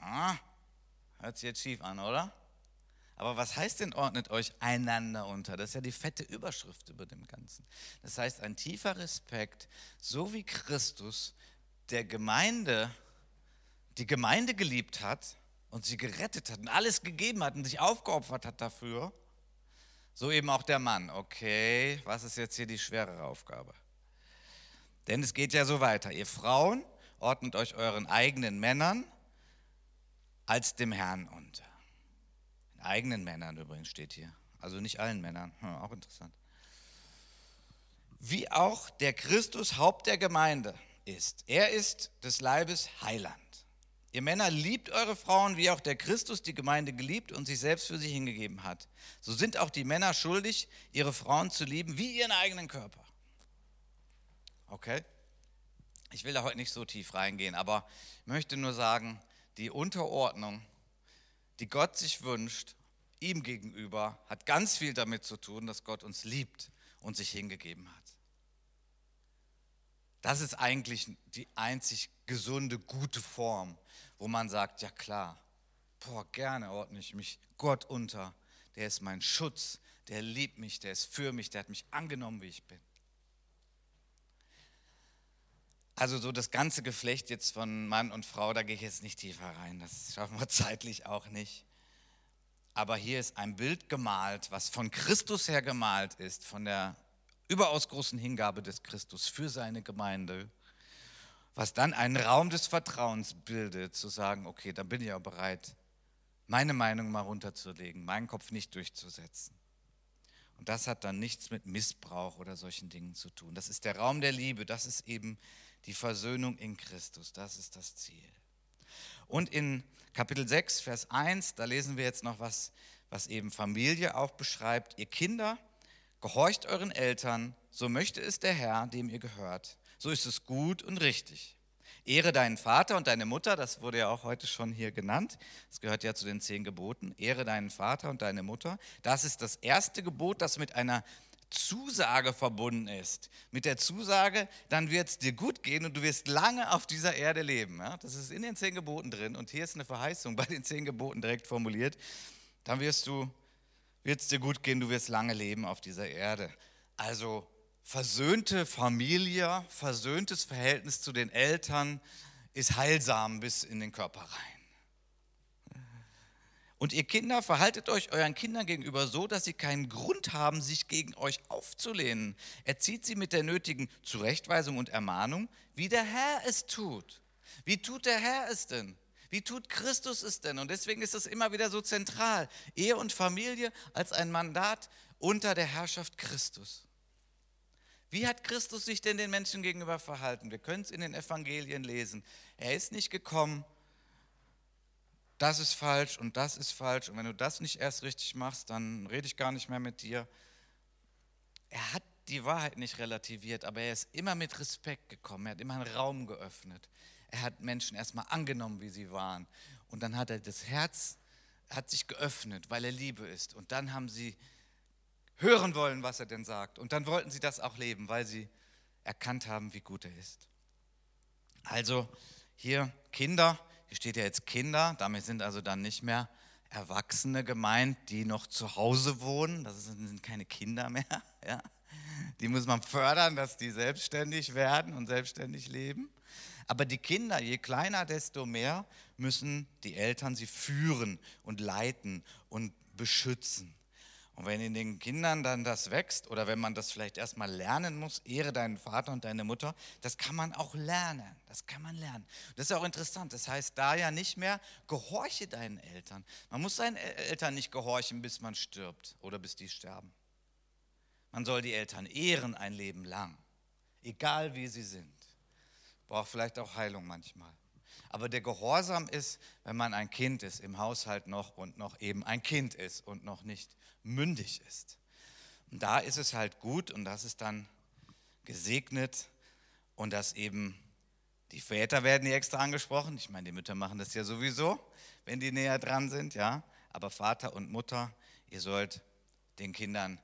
Ah, hört sich jetzt schief an, oder? Aber was heißt denn, ordnet euch einander unter? Das ist ja die fette Überschrift über dem Ganzen. Das heißt, ein tiefer Respekt, so wie Christus der Gemeinde, die Gemeinde geliebt hat und sie gerettet hat und alles gegeben hat und sich aufgeopfert hat dafür, so eben auch der Mann. Okay, was ist jetzt hier die schwerere Aufgabe? Denn es geht ja so weiter. Ihr Frauen ordnet euch euren eigenen Männern als dem Herrn unter. Den eigenen Männern übrigens steht hier. Also nicht allen Männern. Hm, auch interessant. Wie auch der Christus Haupt der Gemeinde ist. Er ist des Leibes Heiland. Ihr Männer liebt eure Frauen, wie auch der Christus die Gemeinde geliebt und sich selbst für sie hingegeben hat. So sind auch die Männer schuldig, ihre Frauen zu lieben wie ihren eigenen Körper. Okay? Ich will da heute nicht so tief reingehen, aber ich möchte nur sagen, die Unterordnung, die Gott sich wünscht, ihm gegenüber, hat ganz viel damit zu tun, dass Gott uns liebt und sich hingegeben hat. Das ist eigentlich die einzig gesunde, gute Form, wo man sagt, ja klar, boah, gerne ordne ich mich Gott unter. Der ist mein Schutz, der liebt mich, der ist für mich, der hat mich angenommen, wie ich bin. Also so das ganze Geflecht jetzt von Mann und Frau, da gehe ich jetzt nicht tiefer rein, das schaffen wir zeitlich auch nicht. Aber hier ist ein Bild gemalt, was von Christus her gemalt ist, von der überaus großen Hingabe des Christus für seine Gemeinde was dann einen Raum des Vertrauens bildet, zu sagen, okay, dann bin ich auch bereit, meine Meinung mal runterzulegen, meinen Kopf nicht durchzusetzen. Und das hat dann nichts mit Missbrauch oder solchen Dingen zu tun. Das ist der Raum der Liebe, das ist eben die Versöhnung in Christus, das ist das Ziel. Und in Kapitel 6, Vers 1, da lesen wir jetzt noch was, was eben Familie auch beschreibt. Ihr Kinder, gehorcht euren Eltern, so möchte es der Herr, dem ihr gehört so ist es gut und richtig. Ehre deinen Vater und deine Mutter, das wurde ja auch heute schon hier genannt. Das gehört ja zu den zehn Geboten. Ehre deinen Vater und deine Mutter. Das ist das erste Gebot, das mit einer Zusage verbunden ist. Mit der Zusage, dann wird es dir gut gehen und du wirst lange auf dieser Erde leben. Ja? Das ist in den zehn Geboten drin und hier ist eine Verheißung bei den zehn Geboten direkt formuliert. Dann wirst du, wird es dir gut gehen, du wirst lange leben auf dieser Erde. Also versöhnte Familie, versöhntes Verhältnis zu den Eltern ist heilsam bis in den Körper rein. Und ihr Kinder, verhaltet euch euren Kindern gegenüber so, dass sie keinen Grund haben, sich gegen euch aufzulehnen. Erzieht sie mit der nötigen Zurechtweisung und Ermahnung, wie der Herr es tut. Wie tut der Herr es denn? Wie tut Christus es denn? Und deswegen ist es immer wieder so zentral. Ehe und Familie als ein Mandat unter der Herrschaft Christus. Wie hat Christus sich denn den Menschen gegenüber verhalten? Wir können es in den Evangelien lesen. Er ist nicht gekommen, das ist falsch und das ist falsch und wenn du das nicht erst richtig machst, dann rede ich gar nicht mehr mit dir. Er hat die Wahrheit nicht relativiert, aber er ist immer mit Respekt gekommen, er hat immer einen Raum geöffnet. Er hat Menschen erstmal angenommen, wie sie waren und dann hat er das Herz hat sich geöffnet, weil er Liebe ist und dann haben sie hören wollen, was er denn sagt und dann wollten sie das auch leben, weil sie erkannt haben, wie gut er ist. Also hier Kinder, hier steht ja jetzt Kinder, damit sind also dann nicht mehr Erwachsene gemeint, die noch zu Hause wohnen. Das sind keine Kinder mehr. Ja. Die muss man fördern, dass die selbstständig werden und selbstständig leben. Aber die Kinder, je kleiner, desto mehr müssen die Eltern sie führen und leiten und beschützen. Und wenn in den Kindern dann das wächst oder wenn man das vielleicht erstmal lernen muss, ehre deinen Vater und deine Mutter, das kann man auch lernen. Das kann man lernen. Das ist auch interessant. Das heißt da ja nicht mehr, gehorche deinen Eltern. Man muss seinen Eltern nicht gehorchen, bis man stirbt oder bis die sterben. Man soll die Eltern ehren ein Leben lang, egal wie sie sind. Braucht vielleicht auch Heilung manchmal. Aber der Gehorsam ist, wenn man ein Kind ist, im Haushalt noch und noch eben ein Kind ist und noch nicht mündig ist. Und da ist es halt gut und das ist dann gesegnet und dass eben die Väter werden hier extra angesprochen. Ich meine, die Mütter machen das ja sowieso, wenn die näher dran sind, ja. Aber Vater und Mutter, ihr sollt den Kindern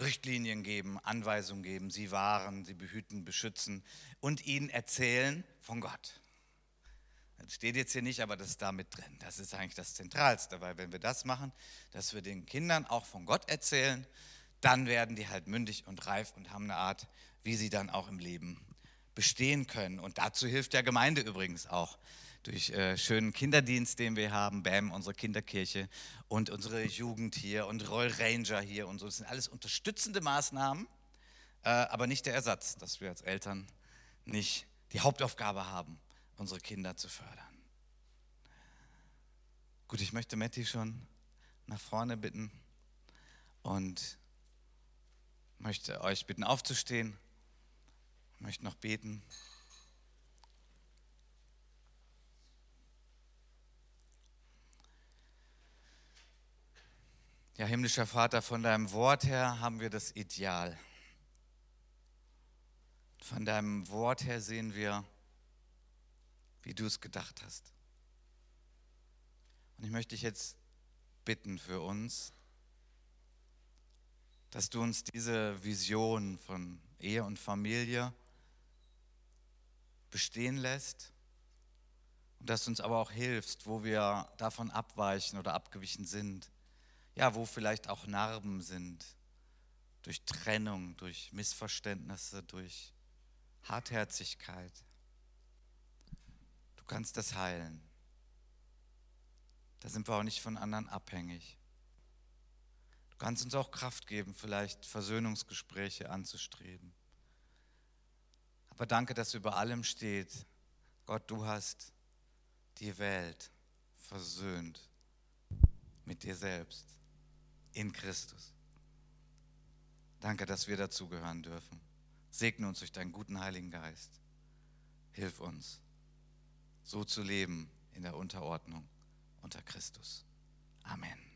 Richtlinien geben, Anweisungen geben, sie wahren, sie behüten, beschützen und ihnen erzählen von Gott. Das steht jetzt hier nicht, aber das ist da mit drin. Das ist eigentlich das Zentralste, weil wenn wir das machen, dass wir den Kindern auch von Gott erzählen, dann werden die halt mündig und reif und haben eine Art, wie sie dann auch im Leben bestehen können. Und dazu hilft der Gemeinde übrigens auch durch äh, schönen Kinderdienst, den wir haben, BAM, unsere Kinderkirche und unsere Jugend hier und Royal Ranger hier und so. Das sind alles unterstützende Maßnahmen, äh, aber nicht der Ersatz, dass wir als Eltern nicht die Hauptaufgabe haben, unsere Kinder zu fördern. Gut, ich möchte Matti schon nach vorne bitten und möchte euch bitten aufzustehen. Möchte noch beten. Ja, himmlischer Vater, von deinem Wort her haben wir das Ideal. Von deinem Wort her sehen wir, wie du es gedacht hast. Und ich möchte dich jetzt bitten für uns, dass du uns diese Vision von Ehe und Familie bestehen lässt und dass du uns aber auch hilfst, wo wir davon abweichen oder abgewichen sind. Ja, wo vielleicht auch Narben sind durch Trennung, durch Missverständnisse, durch Hartherzigkeit. Du kannst das heilen. Da sind wir auch nicht von anderen abhängig. Du kannst uns auch Kraft geben, vielleicht Versöhnungsgespräche anzustreben. Aber danke, dass über allem steht, Gott, du hast die Welt versöhnt mit dir selbst in Christus. Danke, dass wir dazugehören dürfen. Segne uns durch deinen guten Heiligen Geist. Hilf uns so zu leben in der Unterordnung unter Christus. Amen.